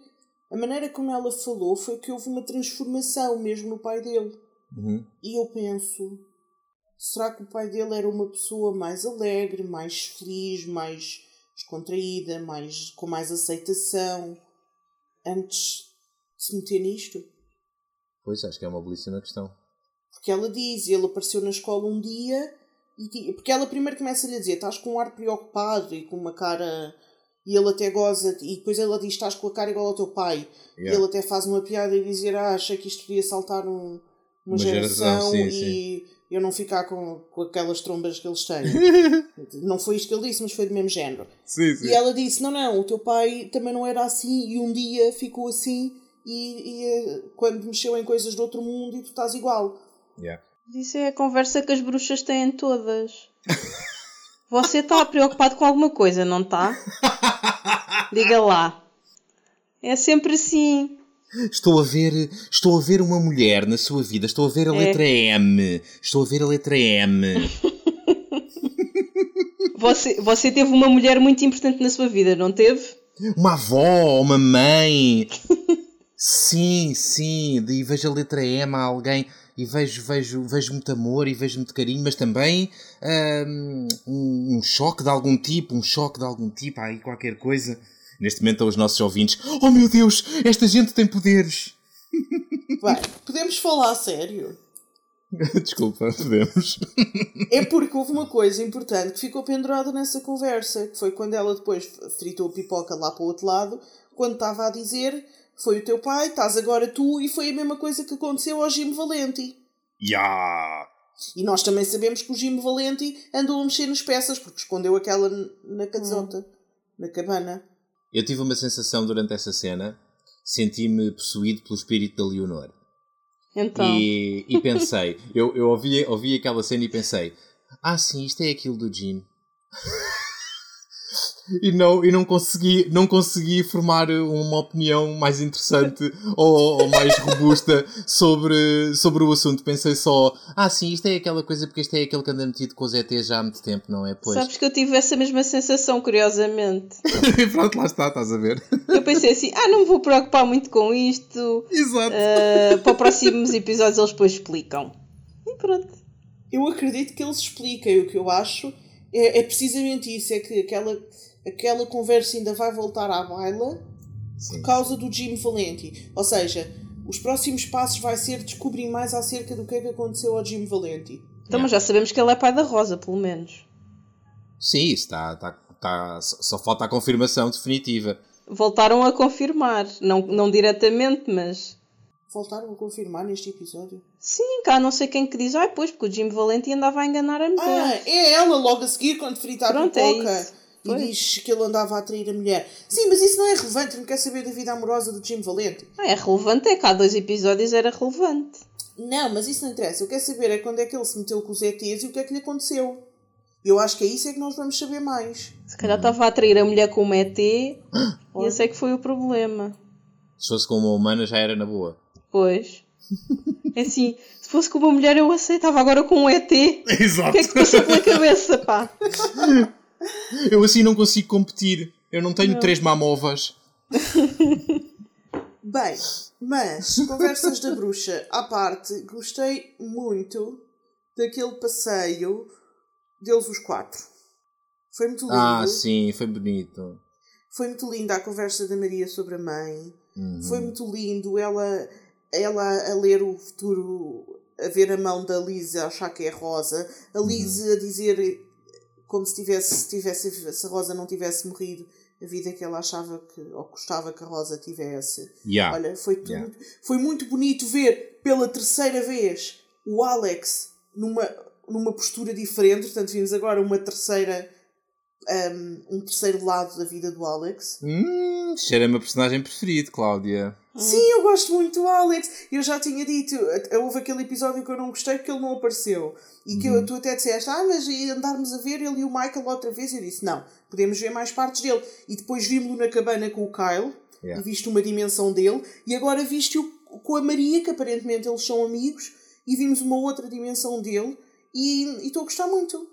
a maneira como ela falou foi que houve uma transformação mesmo no pai dele. Uhum. E eu penso, será que o pai dele era uma pessoa mais alegre, mais feliz, mais descontraída, mais, com mais aceitação, antes se meter nisto? Pois, acho que é uma belíssima questão. Porque ela diz, ele apareceu na escola um dia, e, porque ela primeiro começa-lhe a dizer: estás com um ar preocupado e com uma cara. E ele até goza, e depois ela diz: estás com a cara igual ao teu pai. Yeah. E ele até faz uma piada e dizer: ah, acha que isto podia saltar um, uma, uma, geração, geração sim, e sim. eu não ficar com, com aquelas trombas que eles têm. [LAUGHS] não foi isto que ele disse, mas foi do mesmo género. Sim, e ela disse: não, não, o teu pai também não era assim, e um dia ficou assim, e, e eh, quando mexeu em coisas do outro mundo, e tu estás igual. Yeah. Isso é a conversa que as bruxas têm todas. [LAUGHS] Você está preocupado com alguma coisa, não está? [LAUGHS] Diga lá. É sempre assim. Estou a ver, estou a ver uma mulher na sua vida, estou a ver a é. letra M. Estou a ver a letra M. [LAUGHS] Você, você teve uma mulher muito importante na sua vida, não teve? Uma avó, uma mãe. Sim, sim. E vejo a letra M a alguém e vejo, vejo, vejo muito amor e vejo muito carinho, mas também um, um choque de algum tipo, um choque de algum tipo, há aí qualquer coisa. Neste momento, os nossos ouvintes, oh meu Deus, esta gente tem poderes. [LAUGHS] Bem, podemos falar a sério. [LAUGHS] Desculpa, podemos. É porque houve uma coisa importante que ficou pendurada nessa conversa, que foi quando ela depois fritou a pipoca lá para o outro lado, quando estava a dizer foi o teu pai, estás agora tu, e foi a mesma coisa que aconteceu ao Jim Valenti. Yeah. E nós também sabemos que o Jim Valenti andou a mexer nas peças, porque escondeu aquela na casota, hum. na cabana. Eu tive uma sensação durante essa cena, senti-me possuído pelo espírito da Leonor. Então. E, e pensei, eu, eu ouvi, ouvi aquela cena e pensei, ah sim, isto é aquilo do Jim. [LAUGHS] e não, e não, consegui, não consegui formar uma opinião mais interessante ou, ou, mais robusta sobre, sobre o assunto. Pensei só, ah, sim, isto é aquela coisa porque isto é aquele que anda metido com os ETs já há muito tempo, não é? Pois. Sabes que eu tive essa mesma sensação, curiosamente. [LAUGHS] Pronto, lá está, estás a ver. Eu pensei assim, ah, não me vou preocupar muito com isto. Exato. Uh, para os próximos episódios eles depois explicam. E pronto. Eu acredito que eles expliquem. O que eu acho é, é precisamente isso: é que aquela aquela conversa ainda vai voltar à baila Sim. por causa do Jim Valenti. Ou seja, os próximos passos vai ser descobrir mais acerca do que é que aconteceu ao Jim Valenti. Então, mas já sabemos que ele é pai da Rosa, pelo menos. Sim, isso está, está, está, só falta a confirmação definitiva. Voltaram a confirmar, não, não diretamente, mas. Voltaram a confirmar neste episódio? Sim, cá não sei quem que diz, ah, pois, porque o Jim Valenti andava a enganar a mulher. Ah, é ela logo a seguir quando frita a Pronto, é pipoca. É e diz que ele andava a atrair a mulher. Sim, mas isso não é relevante, não quer saber da vida amorosa do Jim Valente. Ah, é relevante, é que há dois episódios era relevante. Não, mas isso não interessa. Eu quero saber é quando é que ele se meteu com os ETs e o que é que lhe aconteceu. Eu acho que é isso é que nós vamos saber mais. Se calhar estava a atrair a mulher com um ET [GASPS] e esse é que foi o problema. Se fosse com uma humana já era na boa. Pois. É assim, se fosse com uma mulher eu aceitava, agora com um ET. [LAUGHS] Exato. O que é que passou pela cabeça, pá? [LAUGHS] [LAUGHS] Eu assim não consigo competir. Eu não tenho não. três mamovas. [LAUGHS] Bem, mas, conversas da bruxa à parte, gostei muito daquele passeio deles os quatro. Foi muito lindo. Ah, sim, foi bonito. Foi muito linda a conversa da Maria sobre a mãe. Uhum. Foi muito lindo ela, ela a ler o futuro, a ver a mão da Lisa, a achar que é rosa. A Lisa uhum. a dizer como se tivesse, tivesse, se a Rosa não tivesse morrido, a vida que ela achava que, ou gostava que a Rosa tivesse. Yeah. Olha, foi tudo. Yeah. Foi muito bonito ver pela terceira vez o Alex numa, numa postura diferente. Portanto, vimos agora uma terceira. Um, um terceiro lado da vida do Alex. Hum, meu personagem preferido, Cláudia. Sim, eu gosto muito do Alex. Eu já tinha dito, houve aquele episódio que eu não gostei porque ele não apareceu. E que uhum. tu até disseste, ah, mas e andarmos a ver ele e o Michael outra vez? Eu disse, não, podemos ver mais partes dele. E depois vimos-lo na cabana com o Kyle yeah. e viste uma dimensão dele. E agora viste-o com a Maria, que aparentemente eles são amigos, e vimos uma outra dimensão dele. E estou a gostar muito.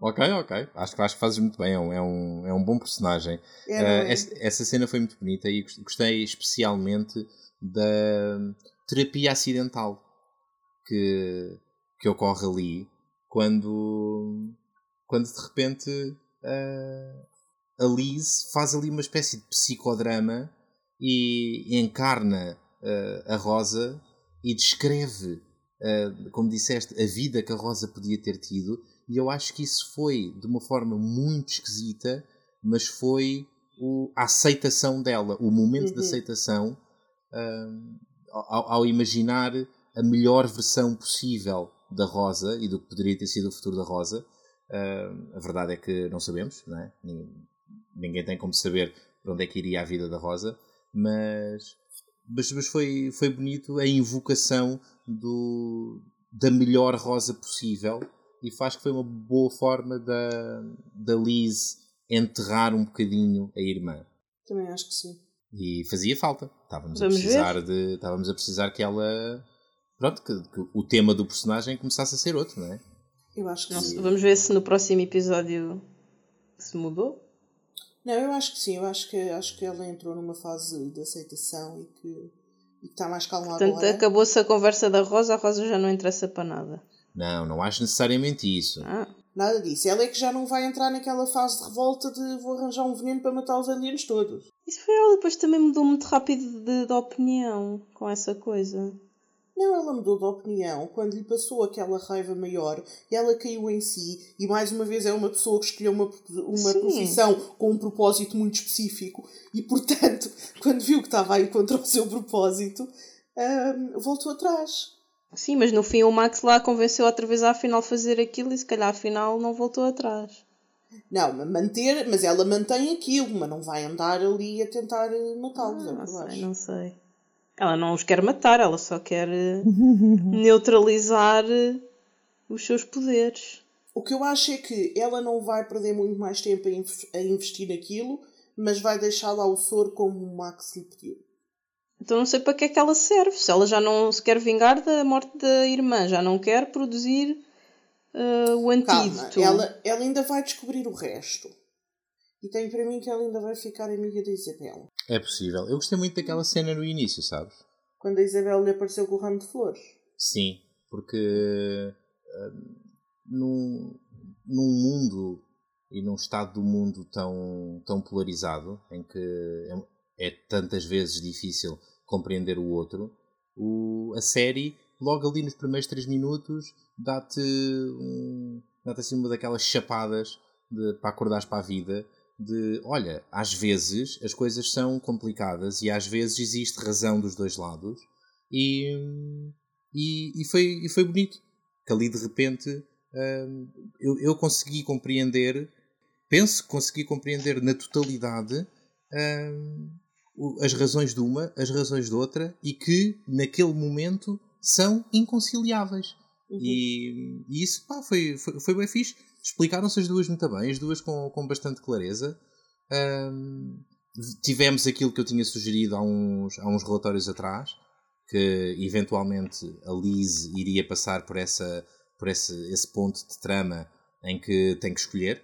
Ok, ok. Acho que, acho que fazes muito bem. É um, é um, é um bom personagem. É, uh, é? Essa, essa, cena foi muito bonita e gostei especialmente da terapia acidental que, que ocorre ali quando, quando de repente uh, a Liz faz ali uma espécie de psicodrama e encarna uh, a Rosa e descreve, como disseste, a vida que a Rosa podia ter tido. E eu acho que isso foi de uma forma muito esquisita, mas foi o, a aceitação dela, o momento uhum. de aceitação ao, ao, imaginar a melhor versão possível da Rosa e do que poderia ter sido o futuro da Rosa. Uh, a verdade é que não sabemos, não é? ninguém, ninguém, tem como saber para onde é que iria a vida da Rosa, mas, mas, mas foi, foi bonito a invocação do, da melhor Rosa possível e faz que foi uma boa forma da, da Liz enterrar um bocadinho a irmã. Também acho que sim. E fazia falta. Estávamos a precisar de. Estávamos a precisar que ela. Pronto, que, que, o tema do personagem começasse a ser outro, não é? Eu acho que sim. Vamos ver se no próximo episódio se mudou. Não, eu acho que sim. Eu acho que, acho que ela entrou numa fase de aceitação e que, e que está mais calma Portanto, agora. acabou-se a conversa da Rosa, a Rosa já não interessa para nada. Não, não acho necessariamente isso. Ah. Nada disso. Ela é que já não vai entrar naquela fase de revolta de vou arranjar um veneno para matar os alienos todos. Isso foi ela, depois também mudou muito rápido de, de opinião com essa coisa. Não, ela mudou de opinião quando lhe passou aquela raiva maior e ela caiu em si. E mais uma vez é uma pessoa que escolheu uma, uma profissão com um propósito muito específico e, portanto, [LAUGHS] quando viu que estava a encontrar o seu propósito, hum, voltou atrás. Sim, mas no fim o Max lá convenceu outra vez a afinal fazer aquilo e se calhar afinal não voltou atrás. Não, manter, mas ela mantém aquilo, mas não vai andar ali a tentar eh, matá-los. Ah, não sei, não sei. Ela não os quer matar, ela só quer eh, [LAUGHS] neutralizar eh, os seus poderes. O que eu acho é que ela não vai perder muito mais tempo a investir naquilo, mas vai deixar lá o soro como o Max lhe pediu. Então não sei para que é que ela serve. Se ela já não se quer vingar da morte da irmã, já não quer produzir uh, o antídoto. Calma, ela, ela ainda vai descobrir o resto. E tenho para mim que ela ainda vai ficar amiga da Isabel. É possível. Eu gostei muito daquela cena no início, sabes? Quando a Isabel lhe apareceu com o ramo de flores. Sim, porque uh, num, num mundo e num estado do mundo tão, tão polarizado, em que é, é tantas vezes difícil compreender o outro, o, a série, logo ali nos primeiros 3 minutos, dá-te um, dá assim uma daquelas chapadas de, para acordares para a vida. De olha, às vezes as coisas são complicadas e às vezes existe razão dos dois lados, e, e, e foi, e foi bonito que ali de repente hum, eu, eu consegui compreender, penso que consegui compreender na totalidade hum, as razões de uma, as razões de outra e que naquele momento são inconciliáveis. Uhum. E, e, isso pá, foi, foi, foi bem fixe. Explicaram-se as duas muito bem, as duas com, com bastante clareza. Um, tivemos aquilo que eu tinha sugerido há uns, há uns relatórios atrás, que eventualmente a Liz iria passar por, essa, por esse, esse ponto de trama em que tem que escolher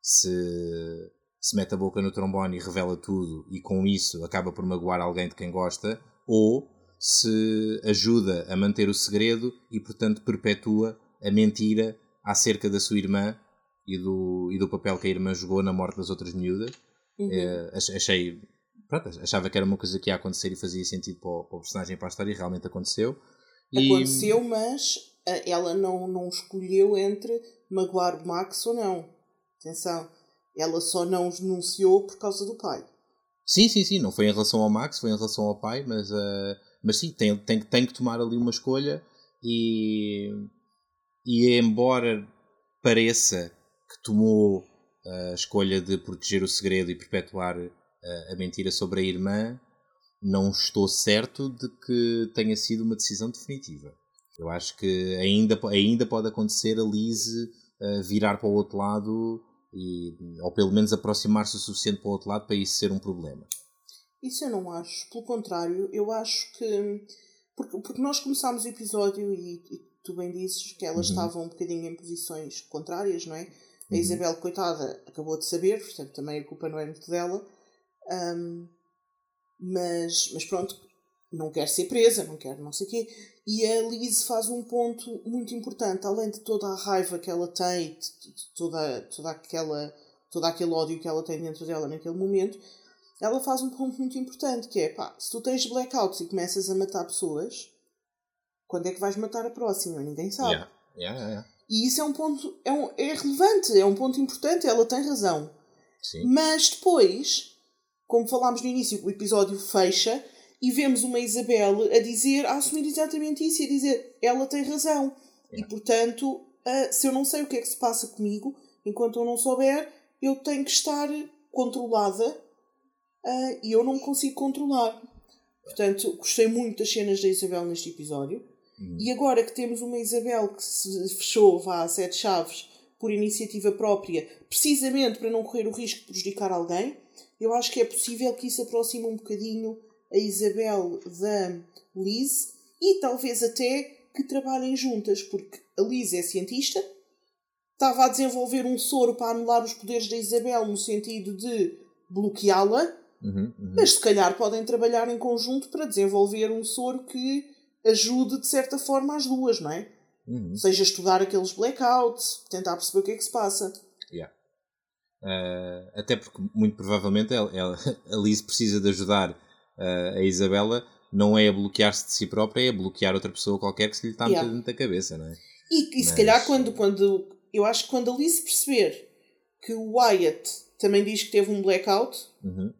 se se mete a boca no trombone e revela tudo e com isso acaba por magoar alguém de quem gosta, ou se ajuda a manter o segredo e, portanto, perpetua a mentira acerca da sua irmã e do, e do papel que a irmã jogou na morte das outras miúdas. Uhum. É, achei. Pronto, achava que era uma coisa que ia acontecer e fazia sentido para o, para o personagem e para a história e realmente aconteceu. Aconteceu, e... mas eh, ela não, não escolheu entre magoar o Max ou não. Atenção ela só não os denunciou por causa do pai. Sim, sim, sim. Não foi em relação ao Max, foi em relação ao pai, mas, uh, mas sim, tem, tem, tem que tomar ali uma escolha e, e embora pareça que tomou a escolha de proteger o segredo e perpetuar a, eh, a mentira sobre a irmã, não estou certo de que tenha sido uma decisão definitiva. Eu acho que ainda, ainda pode acontecer a Lise uh, virar para o outro lado e, ou pelo menos aproximar-se o suficiente para o outro lado para isso ser um problema. Isso eu não acho. Pelo contrário, eu acho que. Porque, porque nós começámos o episódio e, e tu bem disses que elas uhum. estavam um bocadinho em posições contrárias, não é? A uhum. Isabel, coitada, acabou de saber, portanto também a culpa não é muito dela. Um, mas, mas pronto, não quer ser presa, não quer não sei o quê. E a Liz faz um ponto muito importante, além de toda a raiva que ela tem, toda, toda, aquela, todo aquele ódio que ela tem dentro dela naquele momento, ela faz um ponto muito importante, que é, pá, se tu tens blackouts e começas a matar pessoas, quando é que vais matar a próxima? Ninguém sabe. Yeah. Yeah, yeah, E isso é um ponto, é, um, é relevante, é um ponto importante, ela tem razão. Sim. Mas depois, como falámos no início, o episódio fecha e vemos uma Isabel a dizer, a assumir exatamente isso e a dizer, ela tem razão. E portanto, uh, se eu não sei o que é que se passa comigo, enquanto eu não souber, eu tenho que estar controlada uh, e eu não consigo controlar. Portanto, gostei muito das cenas da Isabel neste episódio. Uhum. E agora que temos uma Isabel que se fechou, vá a sete chaves, por iniciativa própria, precisamente para não correr o risco de prejudicar alguém, eu acho que é possível que isso aproxime um bocadinho a Isabel da Liz e talvez até que trabalhem juntas, porque a Liz é cientista, estava a desenvolver um soro para anular os poderes da Isabel no sentido de bloqueá-la, Uhum, uhum. mas se calhar podem trabalhar em conjunto para desenvolver um soro que ajude de certa forma as duas, não é? Uhum. Seja estudar aqueles blackouts, tentar perceber o que é que se passa. Yeah. Uh, até porque, muito provavelmente, ela, ela- [LAUGHS] a Liz precisa de ajudar a Isabela, não é a bloquear-se de si própria, é a bloquear outra pessoa qualquer que se lhe está Yeah. dentro da cabeça, não é? E, e se Mas- calhar quando, quando. Eu acho que quando a Liz perceber que o Wyatt também diz que teve um blackout, Uhum.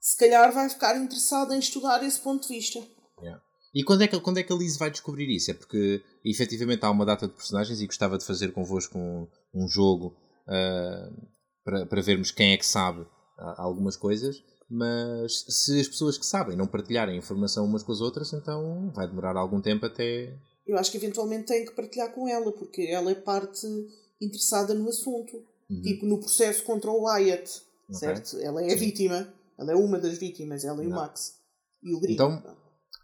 se calhar vai ficar interessada em estudar esse ponto de vista. Yeah. E quando é, que, quando é que a Liz vai descobrir isso? É porque efetivamente há uma data de personagens e gostava de fazer convosco um, um jogo ah, para, para vermos quem é que sabe ah, algumas coisas, mas se as pessoas que sabem não partilharem informação umas com as outras, então vai demorar algum tempo até. Eu acho que eventualmente tem que partilhar com ela, porque ela é parte interessada no assunto. Uhum. Tipo, no processo contra o Wyatt, Ok. certo? Ela é a Sim. vítima. Ela é uma das vítimas, ela e o Não. Max. E o Gringo. Então,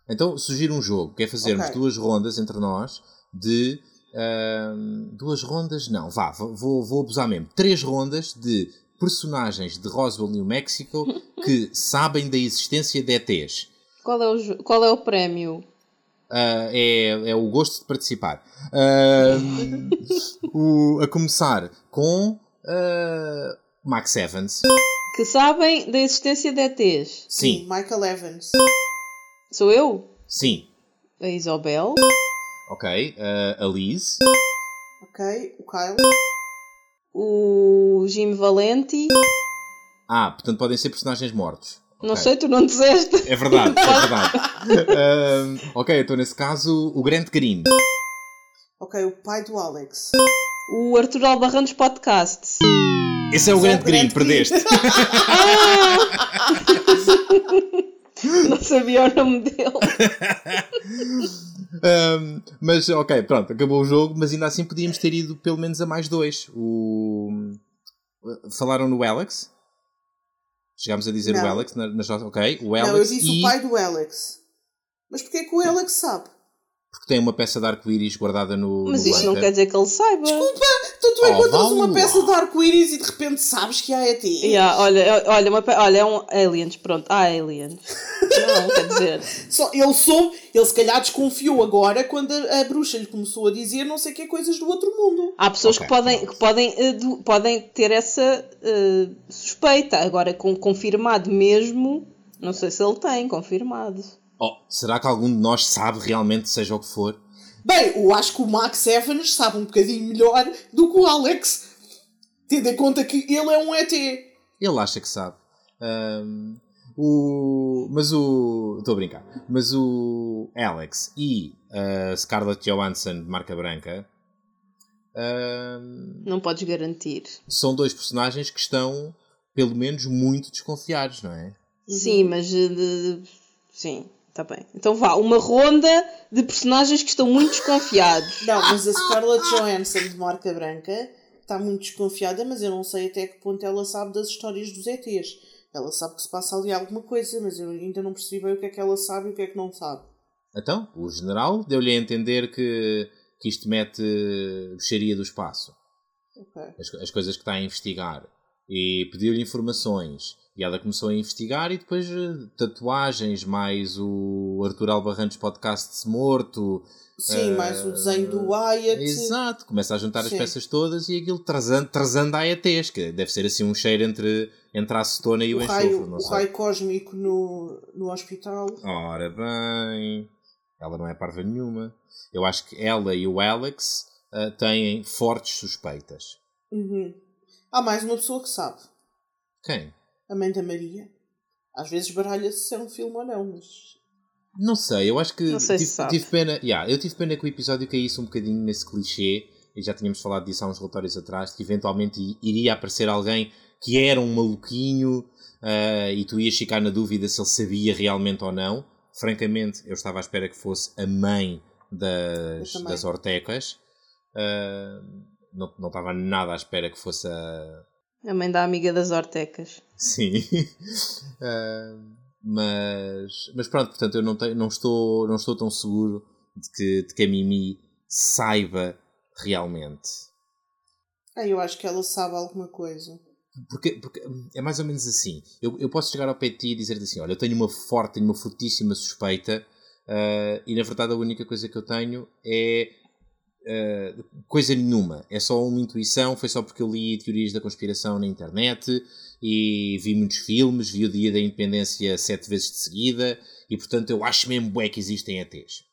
Então sugiro um jogo, que é fazermos Ok. duas rondas entre nós de. ah, duas rondas, não, vá, vou, vou abusar mesmo. Três rondas de personagens de Roswell, New Mexico, [LAUGHS] que sabem da existência de ETs. Qual é o, qual é o prémio? Ah, é, é o gosto de participar. Ah, [LAUGHS] o- a começar com ah, Max Evans. Que sabem da existência de ETs. Sim, Michael Evans. Sou eu? sim. A Isabel? Ok. ah, a Liz. Ok. O Kyle. O Jim Valenti? Ah, portanto podem ser personagens mortos. Não Ok. sei, tu não disseste. É verdade, é [LAUGHS] verdade. Ok, então nesse caso, o Grant Green. Ok. O pai do Alex. O Arthur Albarranos Podcast. Esse é o Esse é Grant o Green, Grant Green. perdeste. [LAUGHS] [LAUGHS] Não sabia o nome dele. Ahm, mas ok, pronto, acabou o jogo, mas ainda assim podíamos ter ido pelo menos a mais dois. O... Falaram no Alex? Chegámos a dizer o Não. Alex na- nas nossas. Ok, o Alex não, eu disse e o pai do Alex. Mas porquê que o Alex sabe? Porque tem uma peça de arco-íris guardada no. Mas no isso não quer dizer que ele saiba. Então tu Oh, encontras uma peça de arco-íris e de repente sabes que há ET. Yeah, olha, é- olha, uma pe- olha, é um aliens, pronto, há aliens. Não, quer dizer, [LAUGHS] Só, ele soube, ele se calhar desconfiou agora quando a, a bruxa lhe começou a dizer não sei que coisas do outro mundo. há pessoas Ok, que podem, pronto. que podem, eh, du- podem ter essa eh, suspeita. Agora, com confirmado mesmo, não sei se ele tem confirmado. Oh, será que algum de nós sabe realmente, seja o que for? Bem, eu acho que o Max Evans sabe um bocadinho melhor do que o Alex. Tendo em conta que ele é um ET. Ele acha que sabe. Ahm, o, mas o. Estou a brincar. Mas o Alex e a Scarlett Johansson de marca branca ahm, Não podes garantir. são dois personagens que estão, pelo menos, muito desconfiados, não é? Sim, mas. eh, de- sim, está bem. Então vá, uma ronda de personagens que estão muito desconfiados. Não, mas a Scarlett Johansson de marca branca está muito desconfiada, mas eu não sei até que ponto ela sabe das histórias dos ETs. Ela sabe que se passa ali alguma coisa, mas eu ainda não percebi bem o que é que ela sabe e o que é que não sabe. Então, o general deu-lhe a entender que, que isto mete bruxaria do espaço. Ok. As, as coisas que está a investigar. e pediu-lhe informações. E ela começou a investigar e depois eh, tatuagens, mais o Arthur Albarrantes podcast morto. Sim, mais o desenho do Wyatt. Exato, começa a juntar Sim. as peças todas e aquilo trazendo, trazendo a ETs, que deve ser assim um cheiro entre, entre a acetona e o, O enxofre, raio, não o sei. raio cósmico no, no hospital. Ora bem, ela não é parva nenhuma. Eu acho que ela e o Alex ah, têm fortes suspeitas. Uhum. Há mais uma pessoa que sabe. Quem? A mãe da Maria. Às vezes baralha-se se é um filme ou não, mas. Não sei, eu acho que Não sei se tive, sabe. tive pena. Yeah, eu tive pena que o episódio caísse um bocadinho nesse clichê, e já tínhamos falado disso há uns relatórios atrás, que eventualmente iria aparecer alguém que era um maluquinho ah, e tu ias ficar na dúvida se ele sabia realmente ou não. Francamente, eu estava à espera que fosse a mãe das, das Ortecas. Ah, não, não estava nada à espera que fosse a, A mãe da amiga das Ortecas. Sim. [LAUGHS] Ah, mas, mas pronto, portanto, eu não, tenho, não, estou, não estou tão seguro de que, de que a Mimi saiba realmente. Ah, eu acho que ela sabe alguma coisa. Porque, porque é mais ou menos assim. Eu, eu posso chegar ao pé de ti e dizer-te assim: olha, eu tenho uma forte, tenho uma fortíssima suspeita, ah, e na verdade a única coisa que eu tenho é ah, coisa nenhuma. É só uma intuição. Foi só porque eu li teorias da conspiração na internet e vi muitos filmes, vi o Dia da Independência sete vezes de seguida, e portanto eu acho mesmo bué que existem ETs.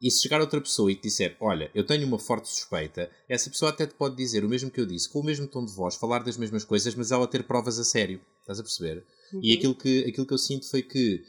E se chegar outra pessoa e te disser, olha, eu tenho uma forte suspeita, essa pessoa até te pode dizer o mesmo que eu disse, com o mesmo tom de voz, falar das mesmas coisas, mas ela ter provas a sério. Estás a perceber? E aquilo que, aquilo que eu sinto foi que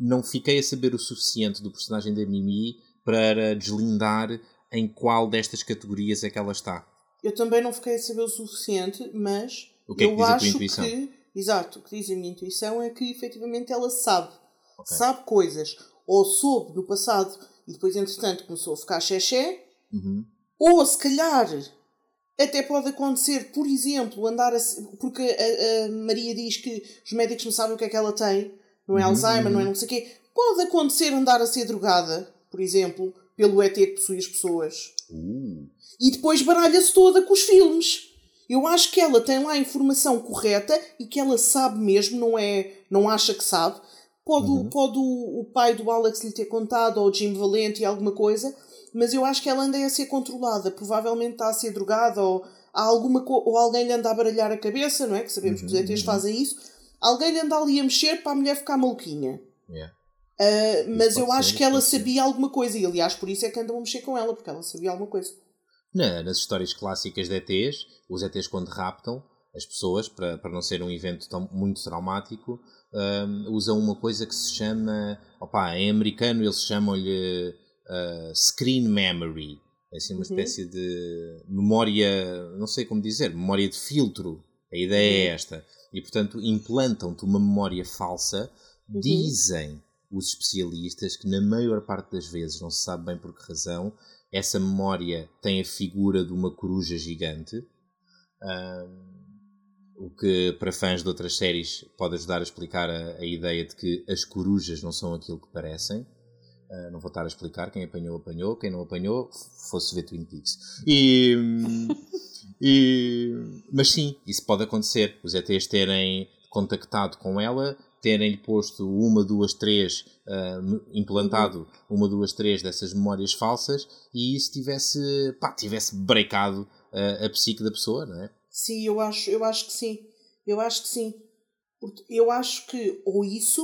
não fiquei a saber o suficiente do personagem da Mimi para deslindar em qual destas categorias é que ela está. Eu também não fiquei a saber o suficiente, mas O que é que eu diz a tua acho intuição? que. Exato, o que diz a minha intuição é que efetivamente ela sabe. Ok. Sabe coisas. Ou soube no passado e depois, entretanto, começou a ficar xexé. Uhum. Ou se calhar até pode acontecer, por exemplo, andar a. Porque a, a Maria diz que os médicos não sabem o que é que ela tem, não é Uhum, Alzheimer, não é uhum. não sei o quê. Pode acontecer andar a ser drogada, por exemplo, pelo ET que possui as pessoas. Uh. E depois baralha-se toda com os filmes. Eu acho que ela tem lá a informação correta e que ela sabe mesmo, não é, não acha que sabe. Pode, o- Uhum. pode o, o pai do Alex lhe ter contado, ou o Jim Valente e alguma coisa, mas eu acho que ela anda a ser controlada. Provavelmente está a ser drogada, ou, há alguma ou alguém lhe anda a baralhar a cabeça, não é? Que sabemos que os Uhum, ETs uhum. fazem isso. Alguém lhe anda ali a mexer para a mulher ficar maluquinha. Yeah. Ah, mas eu acho ser, que ela ser. sabia alguma coisa, e aliás por isso é que andam a mexer com ela, porque ela sabia alguma coisa. Na- nas histórias clássicas de ETs, os ETs quando raptam as pessoas, para, para não ser um evento tão, muito traumático, hum, usam uma coisa que se chama, opa, em americano eles chamam-lhe ah, screen memory, é assim uma Uhum. espécie de memória, não sei como dizer, memória de filtro, a ideia é Uhum. esta, e portanto implantam-te uma memória falsa, Uhum. dizem os especialistas que na maior parte das vezes, não se sabe bem por que razão, essa memória tem a figura de uma coruja gigante, ahm, o que para fãs de outras séries pode ajudar a explicar a, a ideia de que as corujas não são aquilo que parecem. Ah, não vou estar a explicar, quem apanhou, apanhou, quem não apanhou, fosse ver Twin Peaks. E, e- mas sim, isso pode acontecer. Os ETs terem contactado com ela, terem-lhe posto uma, duas, três, ah, implantado uma, duas, três dessas memórias falsas e isso tivesse, pá, tivesse breakado ah, a psique da pessoa, não é? Sim, eu acho, eu acho que sim. Eu acho que sim. Eu acho que ou isso,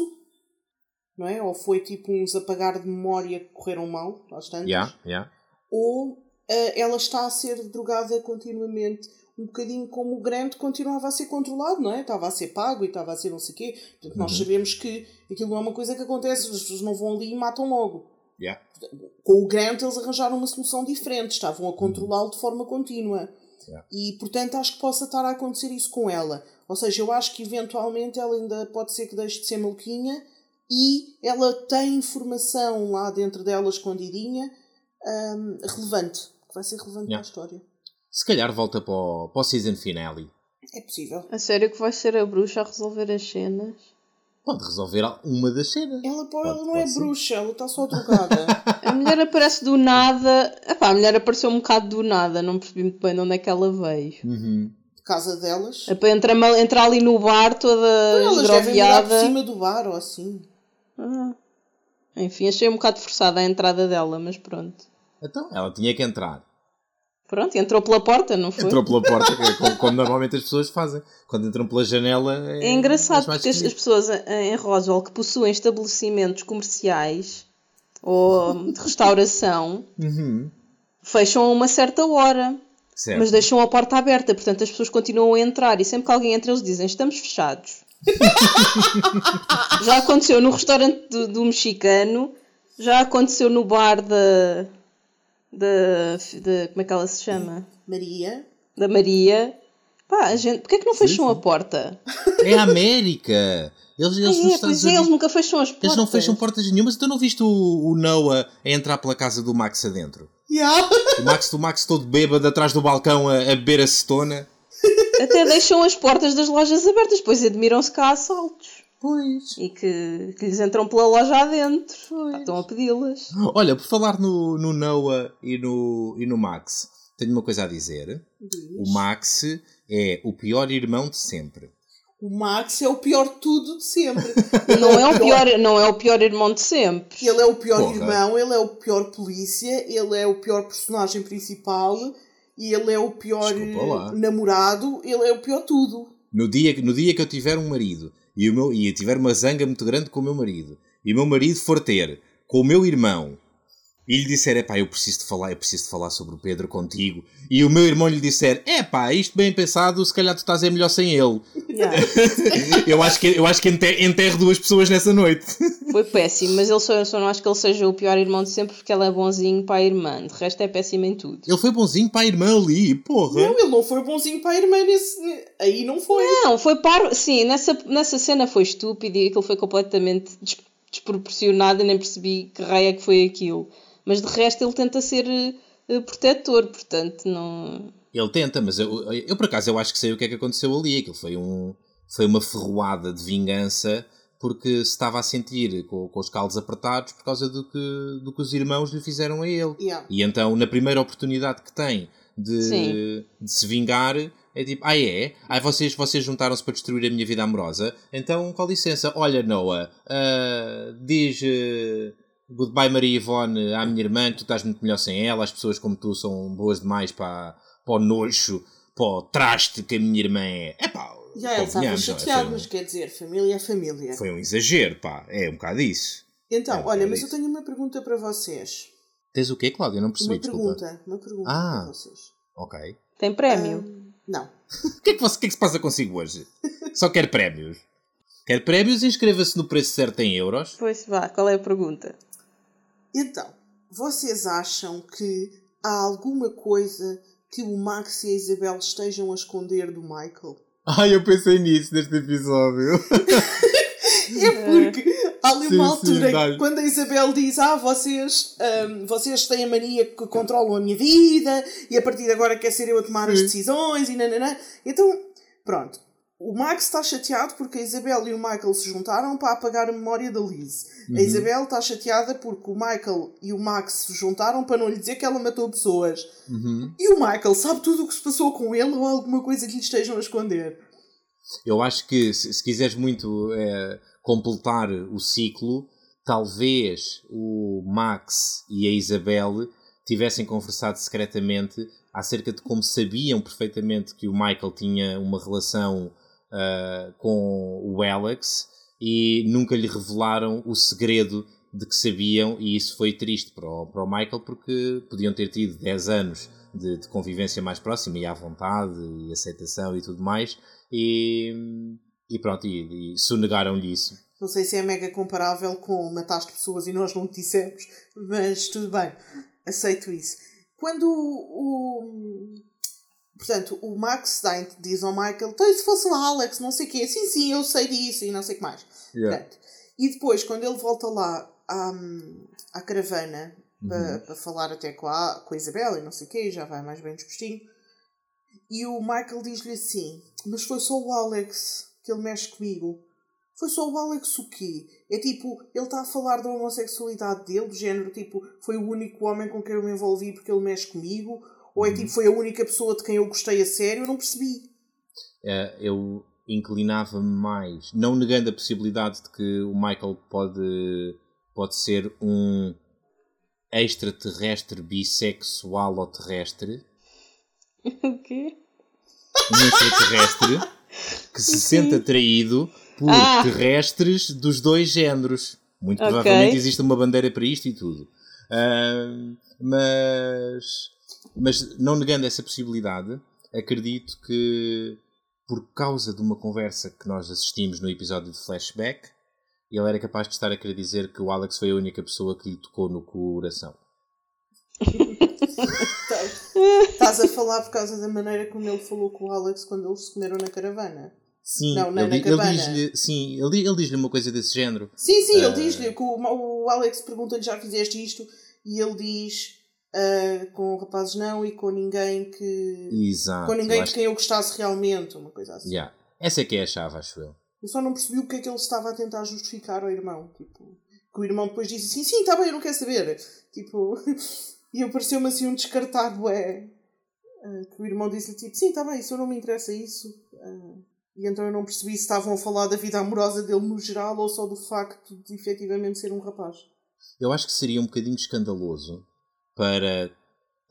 não é? Ou foi tipo uns apagar de memória que correram mal, às tantas, Yeah, yeah. ou ah, ela está a ser drogada continuamente, um bocadinho como o Grant continuava a ser controlado, não é? Estava a ser pago e estava a ser não sei o quê. Portanto, nós Uhum. sabemos que aquilo não é uma coisa que acontece, as pessoas não vão ali e matam logo. Yeah. Com o Grant eles arranjaram uma solução diferente, estavam a controlá-lo de forma contínua. Yeah. E portanto acho que possa estar a acontecer isso com ela. Ou seja, eu acho que eventualmente ela ainda pode ser que deixe de ser maluquinha e ela tem informação lá dentro dela escondidinha hum, relevante, que vai ser relevante Yeah. para a história. Se calhar volta para o, para o season finale. É possível. A sério que vai ser a bruxa a resolver as cenas? Pode resolver uma das cenas. Ela, pô, Pode- ela não pode é ser. bruxa, ela está só drogada. [LAUGHS] A mulher aparece do nada. Epá, a mulher apareceu um bocado do nada, não percebi muito bem de onde é que ela veio. Uhum. casa delas. É para entrar, entrar ali no bar toda por esgroviada. cima do bar ou assim. Ah. Enfim, achei um bocado forçada a entrada dela, mas pronto. Então, ela tinha que entrar. Pronto, entrou pela porta, não foi? Entrou pela porta, é como, como normalmente as pessoas fazem. Quando entram pela janela. É engraçado mais porque as, as pessoas em Roswell que possuem estabelecimentos comerciais ou de restauração Uhum. fecham a uma certa hora, Certo. mas deixam a porta aberta, portanto as pessoas continuam a entrar e sempre que alguém entra eles dizem estamos fechados. [LAUGHS] já aconteceu no restaurante do, do mexicano, já aconteceu no bar da, da, da como é que ela se chama? Maria. Da Maria. Pá, a gente, porquê é que não fecham sim. a porta? É a América! Eles, eles é, pois é, Unidos. eles nunca fecham as portas. Eles não fecham portas nenhumas. Então não viste o, o Noah a entrar pela casa do Max adentro? Yeah. O Max, o Max todo bêbado atrás do balcão a, a beber a cetona. Até deixam as portas das lojas abertas, pois admiram-se cá assaltos. Pois. E que, que lhes entram pela loja adentro. Pá, estão a pedi-las. Olha, por falar no, no Noah e no, e no Max, tenho uma coisa a dizer. O Max é o pior irmão de sempre. O Max é o pior de tudo de sempre. [LAUGHS] Não é, o pior, não é o pior irmão de sempre. Ele é o pior Porra. irmão, ele é o pior polícia, ele é o pior personagem principal e ele é o pior eh, namorado, ele é o pior tudo. No dia, que- no dia que eu tiver um marido e, o meu, e tiver uma zanga muito grande com o meu marido. E o meu marido for ter com o meu irmão e lhe disser, epá, eu preciso de falar, eu preciso de falar sobre o Pedro contigo e o meu irmão lhe disser, epá, isto bem pensado, se calhar tu estás é melhor sem ele. Yeah. [LAUGHS] eu acho que, eu acho que enter- enterro duas pessoas nessa noite. Foi péssimo, mas ele só, eu só não acho que ele seja o pior irmão de sempre porque ele é bonzinho para a irmã. De resto é péssimo em tudo. Ele foi bonzinho para a irmã ali, porra. Não, ele não foi bonzinho para a irmã nesse. Aí não foi. Não, foi par... Sim, nessa, nessa cena foi estúpido e aquilo foi completamente des- desproporcionado e nem percebi que raio é que foi aquilo. Mas de resto ele tenta ser eh, protetor, portanto não. Ele tenta, mas eu, eu por acaso eu acho que sei o que é que aconteceu ali. Aquilo foi, um, foi uma ferroada de vingança porque se estava a sentir com, com os calos apertados por causa do que, do que os irmãos lhe fizeram a ele. Yeah. E então, na primeira oportunidade que tem de, de se vingar, é tipo: Ah, é? Ah, vocês, vocês juntaram-se para destruir a minha vida amorosa? Então, com licença, olha, Noah, ah, diz. ah, Goodbye Maria Ivone à minha irmã, tu estás muito melhor sem ela, as pessoas como tu são boas demais para, para o nojo, para o traste que a minha irmã é. É pá, Já ele estava foi, mas um, quer dizer, família é família. foi um exagero, pá, é um bocado isso. Então, É, olha, é mas eu isso. tenho uma pergunta para vocês. Tens o quê, Cláudia? Eu não percebi, Uma desculpa. pergunta, uma pergunta Ah. para vocês. Ok. Tem prémio. Ahm, não. [LAUGHS] O que, é que, você- que é que se passa consigo hoje? Só quer prémios. Quer prémios? Inscreva-se no preço certo em euros. Pois vá, qual é a pergunta? Então, vocês acham que há alguma coisa que o Max e a Isabel estejam a esconder do Michael? Ai, eu pensei nisso neste episódio. [LAUGHS] É porque há ali Sim, uma sim, altura dá-lhe. quando a Isabel diz: Ah, vocês, ahm, vocês têm a mania que controlam a minha vida e a partir de agora quer ser eu a tomar as Sim. decisões e nananã. Então, pronto. O Max está chateado porque a Isabel e o Michael se juntaram para apagar a memória da Liz. Uhum. A Isabel está chateada porque o Michael e o Max se juntaram para não lhe dizer que ela matou pessoas. Uhum. E o Michael sabe tudo o que se passou com ele ou alguma coisa que lhe estejam a esconder. Eu acho que se, se quiseres muito eh, completar o ciclo, talvez o Max e a Isabel tivessem conversado secretamente acerca de como sabiam perfeitamente que o Michael tinha uma relação ah, com o Alex e nunca lhe revelaram o segredo de que sabiam e isso foi triste para o, para o Michael porque podiam ter tido 10 anos de, de convivência mais próxima e à vontade e aceitação e tudo mais e, e pronto, e, e sonegaram-lhe isso. Não sei se é mega comparável com mataste pessoas e nós não te dissemos, mas tudo bem, aceito isso. Quando o. portanto, o Max dá- diz ao Michael: então, e se fosse o Alex, não sei o quê, sim, sim, eu sei disso e não sei o que mais. Pronto. E depois, quando ele volta lá à, à caravana para, para falar até com a, com a Isabel e não sei o quê, já vai mais bem dispostinho, e o Michael diz-lhe assim: Mas foi só o Alex que ele mexe comigo. Foi só o Alex o quê? É tipo, ele está a falar da homossexualidade dele, do género, tipo, foi o único homem com quem eu me envolvi porque ele mexe comigo? Ou é tipo, foi a única pessoa de quem eu gostei a sério? Eu não percebi. uh, eu inclinava-me mais, não negando a possibilidade de que o Michael pode, pode ser um extraterrestre bissexual ou terrestre. [LAUGHS] O quê? Um extraterrestre que se sente atraído por ah. terrestres dos dois géneros. Muito okay. provavelmente existe uma bandeira para isto e tudo. Uh, mas, mas não negando essa possibilidade, acredito que por causa de uma conversa que nós assistimos no episódio de Flashback, ele era capaz de estar a querer dizer que o Alex foi a única pessoa que lhe tocou no coração. [LAUGHS] Estás a falar por causa da maneira como ele falou com o Alex quando eles se comeram na caravana. Sim, não, não ele, ele diz-lhe sim, ele, ele diz-lhe uma coisa desse género. Sim, sim, uh... ele ah. diz-lhe que o, o Alex pergunta-lhe já fizeste isto e ele diz uh, com rapazes não e com ninguém que. Exato. Com ninguém de quem eu gostasse realmente, uma coisa assim. Yeah. Essa é que é a chave, acho eu. Eu só não percebi o que é que ele estava a tentar justificar ao irmão. Tipo, que o irmão depois disse assim: sim, está bem, eu não quero saber. Tipo, [LAUGHS] e pareceu-me assim um descartado, é. Uh, que o irmão disse-lhe tipo: sim, está bem, isso não me interessa isso. Uh, e então eu não percebi se estavam a falar da vida amorosa dele no geral ou só do facto de efetivamente ser um rapaz. Eu acho que seria um bocadinho escandaloso para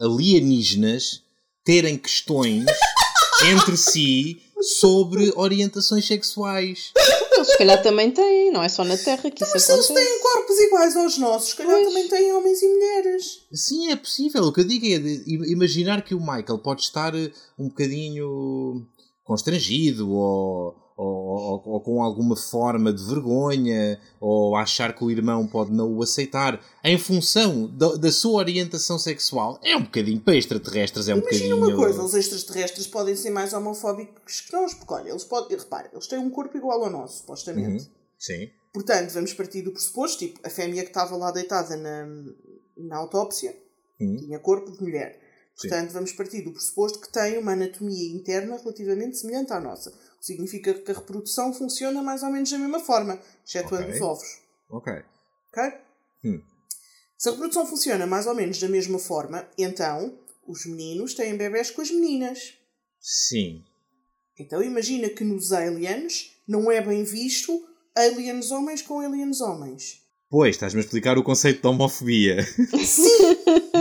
alienígenas terem questões [LAUGHS] entre si sobre orientações sexuais. Eles se calhar também têm, não é só na Terra que isso Mas acontece. se eles têm corpos iguais aos nossos, se calhar pois. também têm homens e mulheres. Sim, é possível. O que eu digo é imaginar que o Michael pode estar eh, um bocadinho constrangido ou, ou, ou, com alguma forma de vergonha ou achar que o irmão pode não o aceitar em função da, da sua orientação sexual é um bocadinho para extraterrestres é um Imagina bocadinho uma coisa, os extraterrestres podem ser mais homofóbicos que nós porque olha, eles podem, repara, eles têm um corpo igual ao nosso supostamente uhum. sim portanto, vamos partir do pressuposto tipo, a fêmea que estava lá deitada na, na autópsia uhum. tinha corpo de mulher Portanto, Sim. vamos partir do pressuposto que tem uma anatomia interna relativamente semelhante à nossa. Significa que a reprodução funciona mais ou menos da mesma forma, excetuando okay. os ovos. Ok. Ok? Hum. Se a reprodução funciona mais ou menos da mesma forma, então os meninos têm bebés com as meninas. Sim. Então imagina que nos aliens não é bem visto aliens homens com aliens homens. Pois, estás-me a explicar o conceito da homofobia.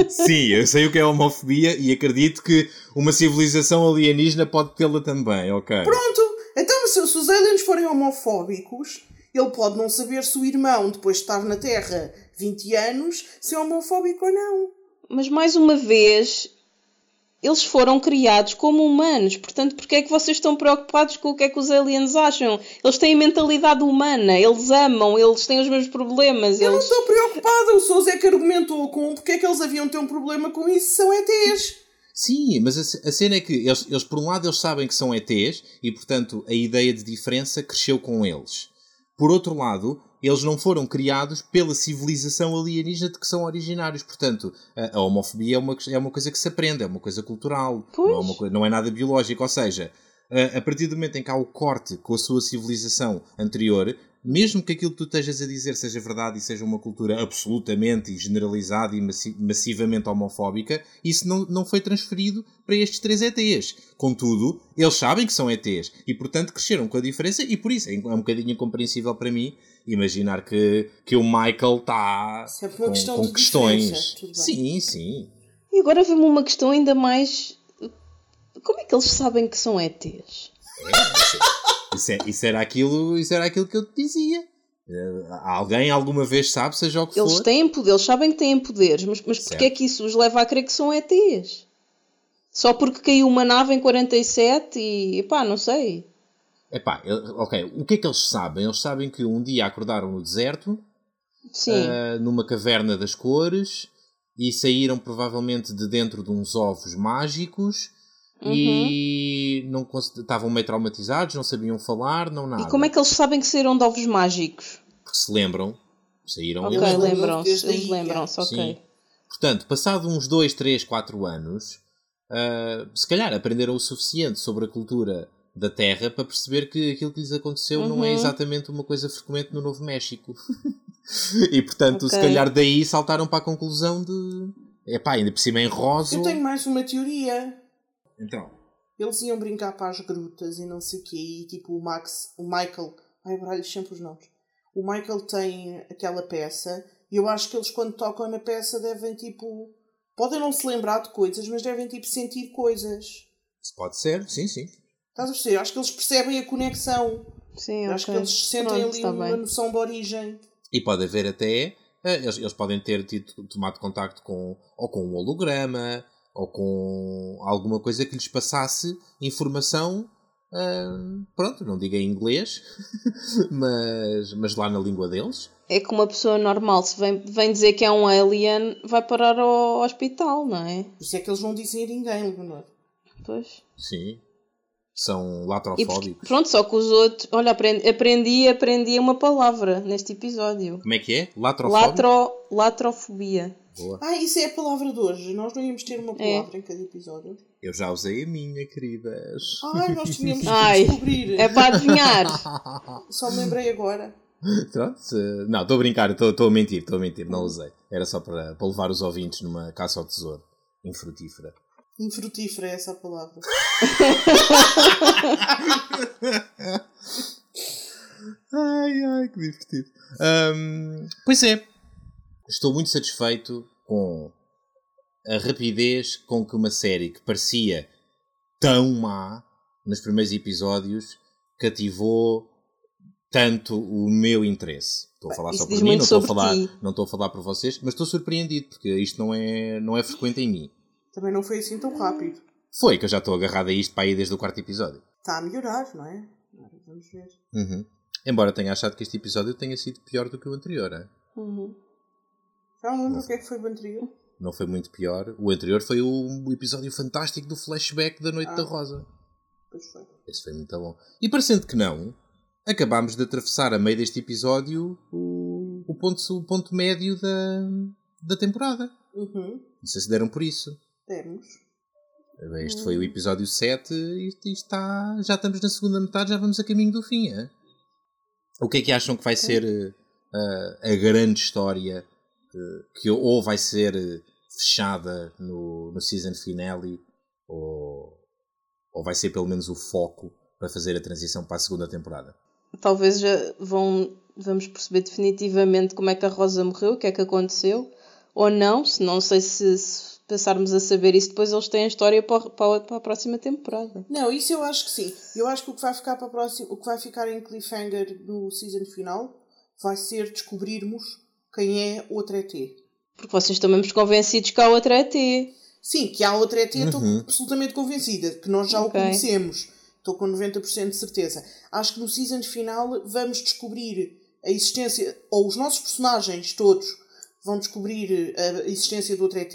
Sim, [LAUGHS] eu sei o que é homofobia e acredito que uma civilização alienígena pode tê-la também, ok? Pronto! Se, se os aliens forem homofóbicos, ele pode não saber se o irmão, depois de estar na Terra 20 anos, se é homofóbico ou não. Mas mais uma vez, eles foram criados como humanos, portanto, porque é que vocês estão preocupados com o que é que os aliens acham? Eles têm mentalidade humana, eles amam, eles têm os mesmos problemas. Eu eles... não estou preocupada, o Sousa é que argumentou com porque é que eles haviam ter um problema com isso, são ETs. Sim, mas a, a cena é que eles, eles, por um lado, eles sabem que são ETs e, portanto, a ideia de diferença cresceu com eles. Por outro lado, eles não foram criados pela civilização alienígena de que são originários. Portanto, a, a homofobia é uma, é uma coisa que se aprende, é uma coisa cultural, não é, uma, não é nada biológico. Ou seja, a, a partir do momento em que há o corte com a sua civilização anterior, mesmo que aquilo que tu estejas a dizer seja verdade e seja uma cultura absolutamente generalizada e massivamente homofóbica, isso não, não foi transferido para estes três ETs. Contudo, eles sabem que são ETs e, portanto, cresceram com a diferença e por isso é um bocadinho incompreensível para mim imaginar que, que o Michael está com, questão com questões. Sim, sim. E agora vem-me uma questão ainda mais. Como é que eles sabem que são ETs? É, isso, é, isso, era aquilo, isso era aquilo que eu te dizia. Uh, alguém alguma vez sabe, seja o que eles for. Têm poder, eles sabem que têm poderes, mas, mas porquê é que isso os leva a crer que são ETs? Só porque caiu uma nave em 47 e pá, não sei. Epá, ok, o que é que eles sabem? Eles sabem que um dia acordaram no deserto, uh, numa caverna das cores, e saíram provavelmente de dentro de uns ovos mágicos Uhum. E não estavam meio traumatizados, não sabiam falar, não nada. E como é que eles sabem que saíram de ovos mágicos? Porque se lembram. Saíram Ok, lembram-se, lembram-se, ok. Sim. Portanto, passado uns 2, 3, 4 anos, uh, se calhar aprenderam o suficiente sobre a cultura da Terra para perceber que aquilo que lhes aconteceu uhum. não é uhum. exatamente uma coisa frequente no Novo México. [LAUGHS] e portanto, okay. se calhar daí saltaram para a conclusão de. Epá, ainda por cima em rosa. Eu tenho mais uma teoria. Então. Eles iam brincar para as grutas e não sei o quê. E tipo o Max, o Michael. Ai, baralho sempre os nomes. O Michael tem aquela peça e eu acho que eles quando tocam na peça devem tipo. Podem não se lembrar de coisas, mas devem tipo sentir coisas. Pode ser, sim, sim. Estás a perceber? Acho que eles percebem a conexão. Sim, Acho que eles sentem Pronto, ali está uma bem. noção de origem. E pode haver até. eh, Eles, eles podem ter tido, tomado contacto com, ou com um holograma, ou com alguma coisa que lhes passasse informação. ah, pronto, não diga em inglês, [LAUGHS] mas, mas lá na língua deles. É que uma pessoa normal, se vem, vem dizer que é um alien, vai parar ao hospital, não é? Por isso é que eles não dizem a ninguém, Leonor. Pois. Sim. São E porque- latrofóbicos. pronto, só que os outros. Olha, aprendi, aprendi, aprendi uma palavra neste episódio. Como é que é? Latrofóbico? Latro, latrofobia. Boa. Ah, isso é a palavra de hoje. Nós não íamos ter uma É. palavra em cada episódio. Eu já usei a minha, queridas. Ai, nós tínhamos que Ai, descobrir. É para adivinhar. [LAUGHS] Só me lembrei agora. Pronto, Não, estou a brincar, estou a mentir, estou a mentir, não usei. Era só para, para levar os ouvintes numa caça ao tesouro infrutífera. Infrutífera é essa a palavra. [LAUGHS] Ai, ai, que divertido. Ahm, pois é, estou muito satisfeito com a rapidez com que uma série que parecia tão má nos primeiros episódios cativou tanto o meu interesse. Estou a falar isso só por mim, não estou, a falar, ti. não estou a falar por vocês, mas estou surpreendido porque isto não é, não é frequente em mim. Também não foi assim tão rápido. Foi que eu já estou agarrado a isto para aí desde o quarto episódio. Está a melhorar, não é? Agora vamos ver. Uhum. Embora tenha achado que este episódio tenha sido pior do que o anterior. hein? Uhum. Já não lembro o que é que foi o anterior. Não foi muito pior. O anterior foi o episódio fantástico do flashback da Noite Ah. da Rosa. Pois foi. Esse foi muito bom. E parecendo que não, acabámos de atravessar a meio deste episódio o, o, ponto, o ponto médio da, da temporada. Uhum. Não sei se deram por isso. Temos. Bem, Este foi o episódio 7 e isto está, já estamos na segunda metade, já vamos a caminho do fim. é? O que é que acham que vai ser eh, a grande história que ou vai ser eh, fechada no, no season finale ou, ou vai ser pelo menos o foco para fazer a transição para a segunda temporada? Talvez já vão, vamos perceber definitivamente como é que a Rosa morreu, o que é que aconteceu, ou não, se não sei se, se passarmos a saber isso depois, eles têm a história para, para, a- para a próxima temporada. Não, isso eu acho que sim. Eu acho que o que vai ficar para a próxima, o que vai ficar em cliffhanger no season final vai ser descobrirmos quem é outra ET. Porque vocês estão mesmo convencidos que a outra é T. Sim, que há outra ET, estou Uhum. absolutamente convencida, que nós já Ok. o conhecemos. Estou com 90% de certeza. Acho que no season final vamos descobrir a existência, ou os nossos personagens todos vão descobrir a existência do outra ET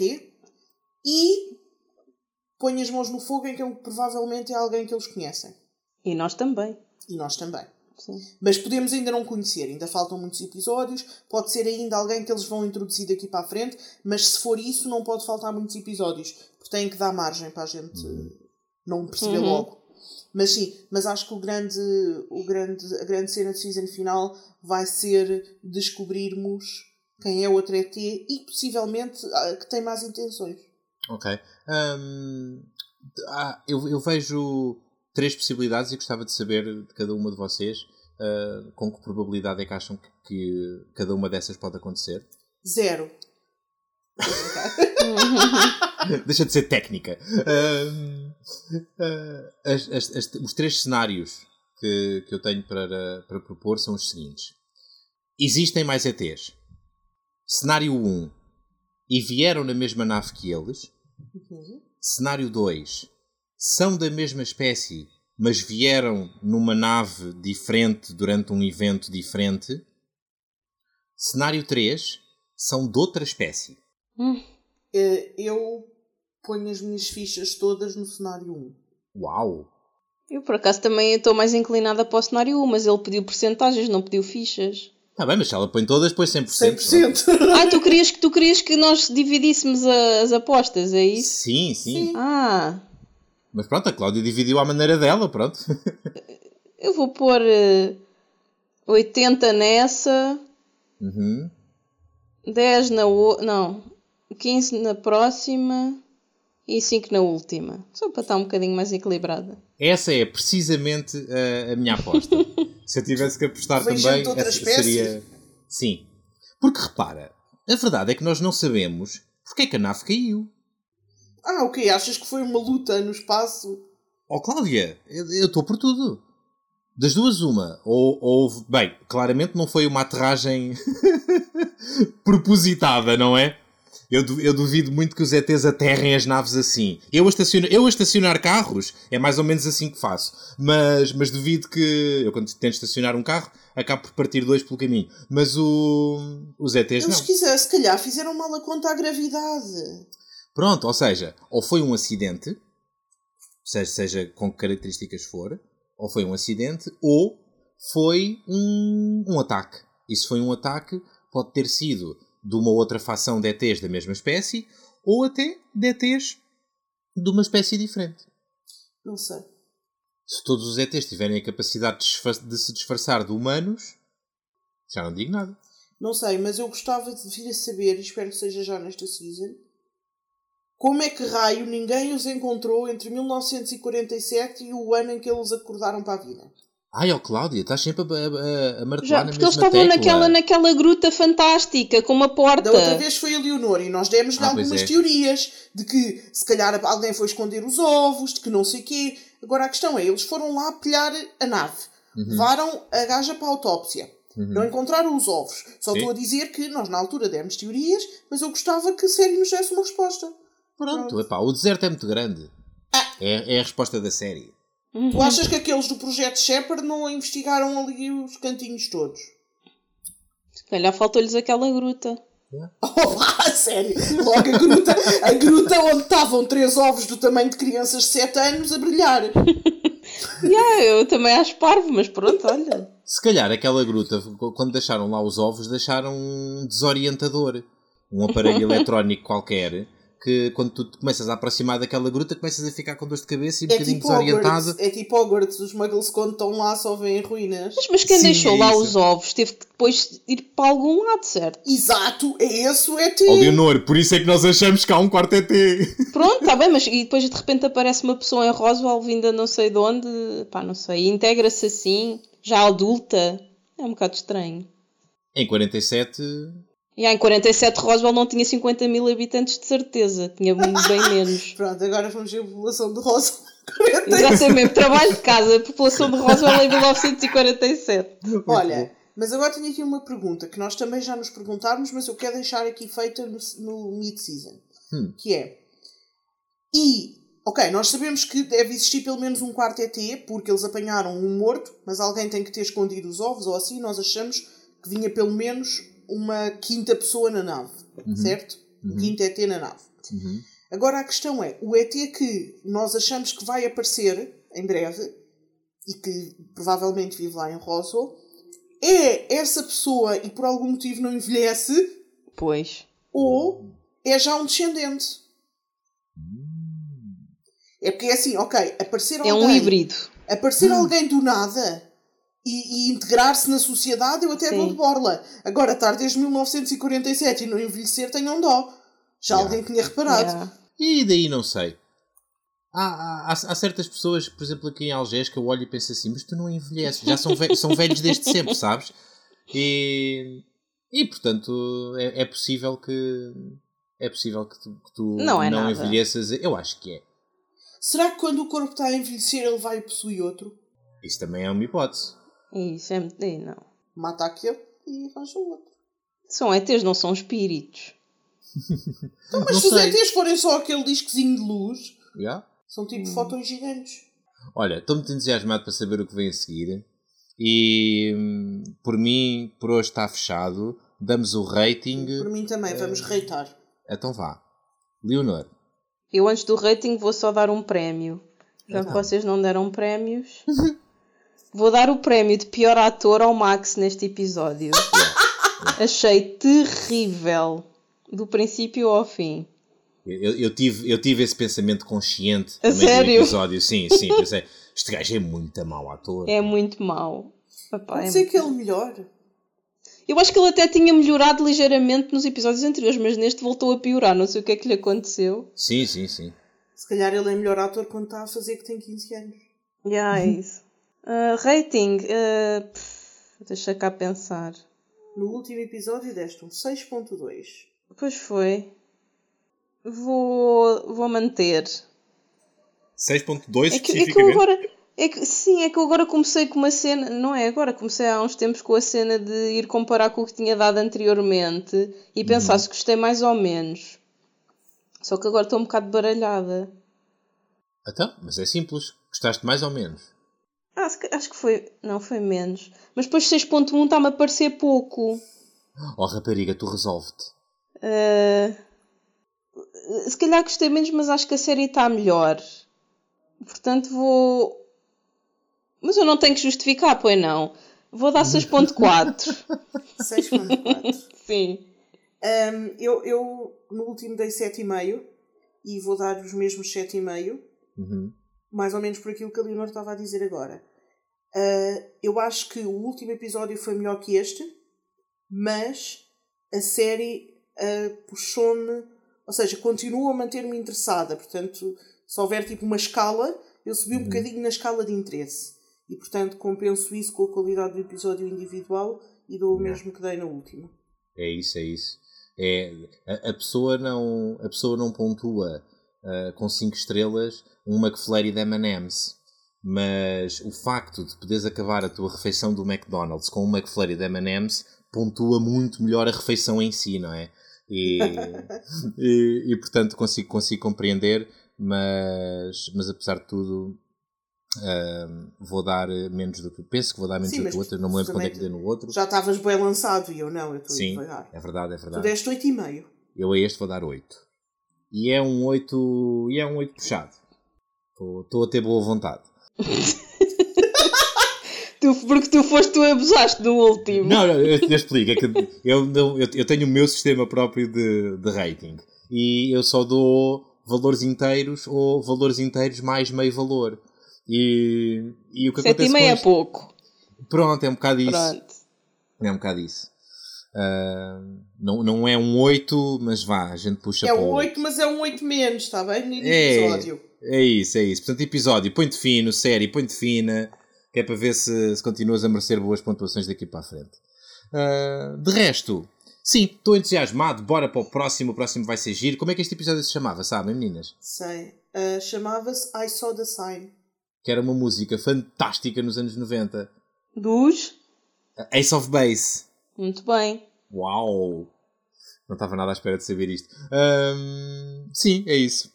e põem as mãos no fogo em que provavelmente é alguém que eles conhecem. E nós também. E nós também. Sim. Mas podemos ainda não conhecer, ainda faltam muitos episódios, pode ser ainda alguém que eles vão introduzir daqui para a frente, mas se for isso, não pode faltar muitos episódios, porque têm que dar margem para a gente não perceber Uhum. logo. Mas sim, mas acho que o grande, o grande, a grande cena de season final vai ser descobrirmos quem é o outro ET e possivelmente ah, que tem más intenções. Ok. Hum, ah, eu, eu vejo três possibilidades e gostava de saber de cada uma de vocês ah, com que probabilidade é que acham que, que cada uma dessas pode acontecer. Zero. [LAUGHS] Deixa de ser técnica. Hum, ah, as- as- as- os três cenários que, que eu tenho para, para propor são os seguintes: existem mais ETs. Cenário 1. E vieram na mesma nave que eles. Uhum. Cenário 2. São da mesma espécie, mas vieram numa nave diferente durante um evento diferente. Cenário 3. São de outra espécie. Eh, Eu ponho as minhas fichas todas no cenário 1. Uau! Eu, por acaso, também estou mais inclinada para o cenário 1, mas ele pediu porcentagens, não pediu fichas. Está bem, mas se ela põe todas, põe 100%. 100%. [LAUGHS] Ah, tu querias, que- tu querias que nós dividíssemos as apostas, é isso? Sim, sim, Ah, Mas pronto, a Cláudia dividiu à maneira dela, pronto. eu vou pôr eh, 80 nessa, Uhum. 10 na outra. Não, 15 na próxima E 5 na última. Só para estar um bocadinho mais equilibrada. Essa é precisamente a, a minha aposta. [LAUGHS] Se eu tivesse que apostar Foi também, gente de outra essa espécie? seria. Sim. Porque repara, a verdade é que nós não sabemos porque é que a nave caiu. Ah, ok. Achas que foi uma luta no espaço? Oh, Cláudia, eu estou por tudo. Das duas, uma. Ou houve. Bem, claramente não foi uma aterragem [LAUGHS] propositada, não é? Eu, eu duvido muito que os ETs aterrem as naves assim. Eu a, estaciona- eu a estacionar carros é mais ou menos assim que faço. Mas, mas duvido que. Eu quando tento estacionar um carro acabo por partir dois pelo caminho. Mas o, os ETs Eles não. quiser, se calhar fizeram mal a conta à gravidade. Pronto, ou seja, ou foi um acidente, seja, seja com que características for, ou foi um acidente, ou foi um, um ataque. E se foi um ataque, pode ter sido de uma outra facção de ETs da mesma espécie, ou até de ETs de uma espécie diferente. Não sei. Se todos os ETs tiverem a capacidade de, de se disfarçar de humanos, já não digo nada. Não sei, mas eu gostava de vir a saber, e espero que seja já nesta season, como é que raio ninguém os encontrou entre 1947 e o ano em que eles acordaram para a vida. Ai, ó Cláudia, estás sempre a, a, a martelar Já, na porque eles mesma estavam naquela, naquela gruta fantástica com uma porta. Da outra vez foi a Leonor e nós demos-lhe Ah, algumas é. teorias de que se calhar alguém foi esconder os ovos, de que não sei quê. Agora a questão é, eles foram lá pilhar a nave. Uhum. Levaram a gaja para a autópsia. Não encontraram os ovos. Só Sim. estou a dizer que nós na altura demos teorias, mas eu gostava que a série nos desse uma resposta. Pronto, epá, o deserto é muito grande. Ah. É, é a resposta da série. Tu achas que aqueles do Projeto Shepard não investigaram ali os cantinhos todos? Se calhar faltou-lhes aquela gruta. Oh, [LAUGHS] a sério! Logo a gruta, a gruta onde estavam três ovos do tamanho de crianças de 7 anos a brilhar. [LAUGHS] Yeah, eu também acho parvo, mas pronto, olha. Se calhar aquela gruta, quando deixaram lá os ovos, deixaram um desorientador. Um aparelho [LAUGHS] eletrónico qualquer, que quando tu te começas a aproximar daquela gruta, começas a ficar com dor de cabeça e um É bocadinho tipo desorientado. Hogwarts, é tipo Hogwarts, os muggles quando estão lá só veem ruínas. Mas, mas quem Sim, deixou é lá isso. os ovos teve que depois ir para algum lado, certo? Exato, é esse o ET. Ó Leonor, por isso é que nós achamos que há um quarto ET. Pronto, está bem, mas e depois de repente aparece uma pessoa em Roswell vinda não sei de onde, pá, não sei, e integra-se assim, já adulta. É um bocado estranho. Em 47, E em 47 Roswell não tinha 50 mil habitantes de certeza, tinha bem [LAUGHS] menos. Pronto, agora vamos ver a população de Rosa. [LAUGHS] Exatamente, trabalho de casa, a população de Roswell em 1947. Olha, mas agora tenho aqui uma pergunta que nós também já nos perguntámos, mas eu quero deixar aqui feita no, no mid-season. Que é. E, ok, nós sabemos que deve existir pelo menos um quarto ET, porque eles apanharam um morto, mas alguém tem que ter escondido os ovos, ou assim, nós achamos que vinha pelo menos uma quinta pessoa na nave, certo? Um quinto ET na nave. Agora a questão é, o ET que nós achamos que vai aparecer em breve e que provavelmente vive lá em Roswell, é essa pessoa e por algum motivo não envelhece, Pois. ou é já um descendente. É porque é assim, ok, aparecer É alguém, um híbrido. aparecer alguém do nada e, e integrar-se na sociedade, eu até Sim. dou de borla. Agora, estar desde 1947 e não envelhecer, tenham dó. Já alguém tinha reparado. Yeah. E daí não sei. Há, há, há- há certas pessoas, por exemplo, aqui em Algés, que eu olho e penso assim, mas tu não envelheces, já são, ve são velhos desde sempre, sabes? E, e portanto, é, é possível que é possível que tu, que tu Não é nada. envelheças. Eu acho que é. Será que quando o corpo está a envelhecer ele vai possuir outro? Isso também é uma hipótese. Isso é. é, Não. Mata aquele e arranja o outro. São ETs, não são espíritos. [LAUGHS] Então, mas Não se os. ETs forem só aquele discozinho de luz, Já? são tipo Hum. fótons gigantes. Olha, estou muito entusiasmado para saber o que vem a seguir. E hum, por mim, por hoje está fechado. Damos o rating. Por mim também, vamos reitar. Então vá. Leonor. Eu, antes do rating, vou só dar um prémio. Já que Então. vocês não deram prémios, [LAUGHS] vou dar o prémio de pior ator ao Max neste episódio. Achei terrível. Do princípio ao fim. Eu, eu tive, eu tive esse pensamento consciente A também sério? do episódio. Sim, sim. Pensei, este gajo é muito mau ator. É muito mau. Epá, Pode é ser que ele melhore. Eu acho que ele até tinha melhorado ligeiramente nos episódios anteriores, mas neste voltou a piorar. Não sei o que é que lhe aconteceu. Sim, sim, sim. Se calhar ele é melhor ator quando está a fazer que tem 15 anos. Yeah, é isso. Uh, rating. Uh, pff, deixa cá pensar. No último episódio deste um 6.2. Pois foi. Vou, vou manter. 6.2 É que, é que eu agora. É que, sim, é que eu agora comecei com uma cena. Não é agora, comecei há uns tempos com a cena de ir comparar com o que tinha dado anteriormente e pensar se gostei mais ou menos. Só que agora estou um bocado baralhada. Então, mas é simples. Gostaste mais ou menos? Ah, acho que foi. Não, foi menos. Mas depois 6.1 está-me a parecer pouco. Oh, rapariga, tu resolve-te. Ah, se calhar gostei menos, mas acho que a série está melhor. Portanto, vou. Mas eu não tenho que justificar, pois não. Vou dar 6.4. 6.4. [LAUGHS] [LAUGHS] Sim. Um, eu, eu no último dei 7,5 e vou dar os mesmos 7,5, Uhum. Mais ou menos por aquilo que a Leonor estava a dizer agora. Uh, eu acho que o último episódio foi melhor que este, mas a série uh, puxou-me, ou seja, continua a manter-me interessada. Portanto, se houver tipo uma escala, eu subi um bocadinho na escala de interesse e, portanto, compenso isso com a qualidade do episódio individual e dou o mesmo que dei na última. É isso, é isso. É, a, a pessoa não, a pessoa não pontua ah, com 5 estrelas um McFlurry de M&M's. Mas o facto de poderes acabar a tua refeição do McDonald's com um McFlurry de M&M's pontua muito melhor a refeição em si, não é? E, [LAUGHS] e, e, portanto consigo, consigo compreender, mas, mas apesar de tudo ah, vou dar menos do que penso que vou dar menos Sim, do que o outro, não me lembro quando é que dei no outro. Já estavas bem lançado e eu não, eu estou Sim, devagar. é verdade, é Tu verdade. deste 8,5. Eu a este vou dar 8. E é um 8. E é um 8 puxado. Estou a ter boa vontade. [LAUGHS] Tu, porque tu foste, tu abusaste do último. Não, não, eu te explico. É que eu, não- eu, eu tenho o meu sistema próprio de, de rating. E eu só dou valores inteiros ou valores inteiros mais meio valor. E, e o que acontece 7,5 com é pouco. Pronto, é um bocado isso. Pronto. É um bocado isso. Ah, não, não é um 8, mas vá, a gente puxa É para um o 8, mas é um 8 menos, está bem? No É. episódio. É isso, é isso. Portanto, episódio, põe-te fino, série, põe-te fina, que é para ver se, se continuas a merecer boas pontuações daqui para a frente. Ah, de resto, sim, estou entusiasmado, bora para o próximo, o próximo vai ser giro. Como é que este episódio se chamava, sabem, meninas? Sei. Ah, Chamava-se I Saw the Sign. Que era uma música fantástica nos anos 90. Dos? Ace of Base. Muito bem. Uau! Não estava nada à espera de saber isto. Ahm, sim, é isso.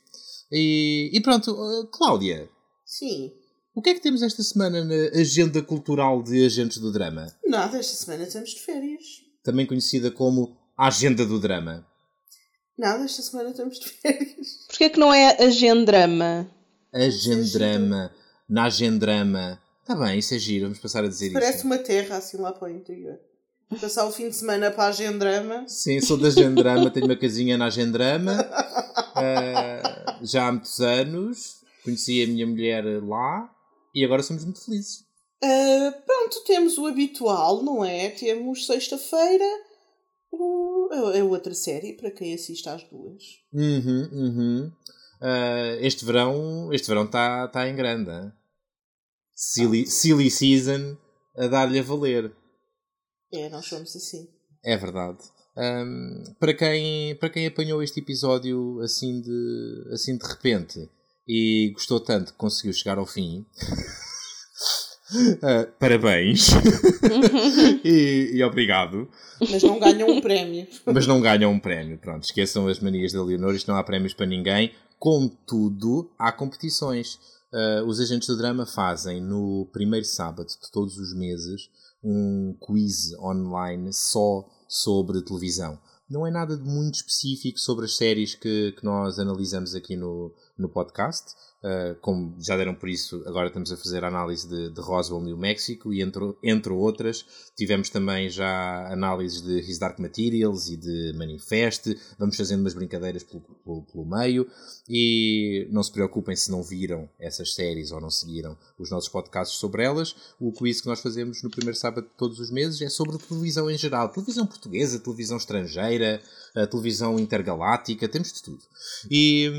E, e pronto, ah, Cláudia, Sim. o que é que temos esta semana na agenda cultural de Agentes do Drama? Nada, esta semana estamos de férias. Também conhecida como a Agenda do Drama. Nada, esta semana estamos de férias. Porquê é que não é agendrama? Agendrama. Na Agendrama. Está bem, isso é giro, vamos passar a dizer Parece isso. uma terra assim lá para o interior. Passar o fim de semana para a Agendrama. Sim, sou da Agendrama, tenho uma casinha na Agendrama. Ah, [LAUGHS] já há muitos anos. Conheci a minha mulher lá e agora somos muito felizes. Ah, pronto, temos o habitual, não é? Temos sexta-feira o- a a outra série, para quem assiste às duas. Uhum, uhum. Ah, este verão este verão está tá em grande. hein? Silly, silly Season a dar-lhe a valer. É, nós somos assim. É verdade. Ahm, para, quem, para quem apanhou este episódio assim de, assim de repente e gostou tanto que conseguiu chegar ao fim, [LAUGHS] ah, parabéns [LAUGHS] e, e obrigado. Mas não ganham um prémio. Mas não ganham um prémio. Pronto, esqueçam as manias da Leonor, isto não há prémios para ninguém. Contudo, há competições. Ah, os agentes do drama fazem no primeiro sábado de todos os meses um quiz online só sobre televisão. Não é nada de muito específico sobre as séries que, que nós analisamos aqui no, no podcast. Uh, como já deram por isso, agora estamos a fazer a análise de, de Roswell, New Mexico, e entre, entre outras, tivemos também já análises de His Dark Materials e de Manifest. Vamos fazendo umas brincadeiras pelo, pelo, pelo meio. E não se preocupem se não viram essas séries ou não seguiram os nossos podcasts sobre elas. O quiz que nós fazemos no primeiro sábado de todos os meses é sobre televisão em geral. Televisão portuguesa, televisão estrangeira, a televisão intergaláctica, temos de tudo. E,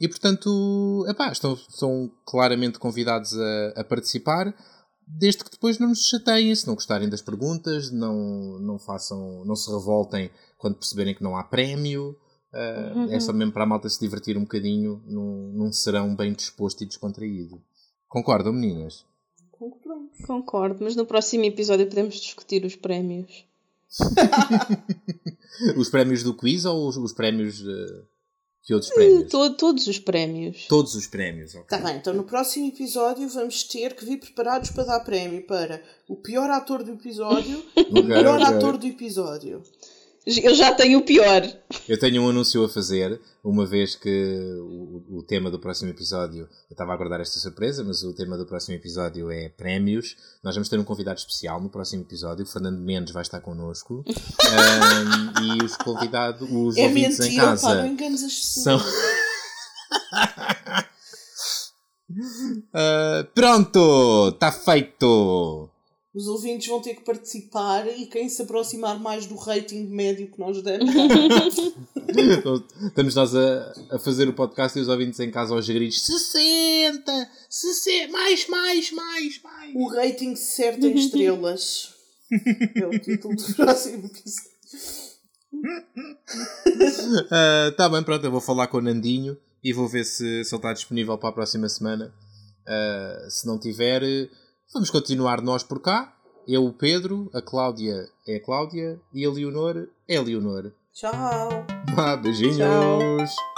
e portanto, portanto, epá, estão, estão claramente convidados a, a participar desde que depois não nos chateiem, se não gostarem das perguntas, não, não façam, não se revoltem quando perceberem que não há prémio. Uh, uhum. É só mesmo para a malta se divertir um bocadinho num, num serão bem disposto e descontraído. Concordam, meninas? Concordamos. Concordo, mas no próximo episódio podemos discutir os prémios. [LAUGHS] os prémios do quiz ou os, os prémios. Uh que outros prémios? To todos os prémios. Todos os prémios, ok. Tá bem, então no próximo episódio vamos ter que vir preparados para dar prémio para o pior ator do episódio [LAUGHS] e o melhor okay. ator do episódio. Eu já tenho o pior. Eu tenho um anúncio a fazer, uma vez que o, o tema do próximo episódio, eu estava a aguardar esta surpresa, mas o tema do próximo episódio é prémios. Nós vamos ter um convidado especial no próximo episódio, o Fernando Mendes vai estar connosco. [LAUGHS] um, e os convidados, os é ouvintes mentira, em casa. Pá, não enganes as pessoas. São... uh, [LAUGHS] pronto, está feito os ouvintes vão ter que participar e quem se aproximar mais do rating médio que nós damos. Estamos nós a, a, fazer o podcast e os ouvintes em casa aos gritos 60, 60, mais, mais, mais, mais. O rating certo em estrelas. é o título do próximo episódio. uh, [LAUGHS] tá bem, pronto, eu vou falar com o Nandinho e vou ver se, se ele está disponível para a próxima semana. Uh, se não tiver Vamos continuar nós por cá. Eu, o Pedro, a Cláudia é a Cláudia e a Leonor é a Leonor. Tchau. Ah, beijinhos. Tchau.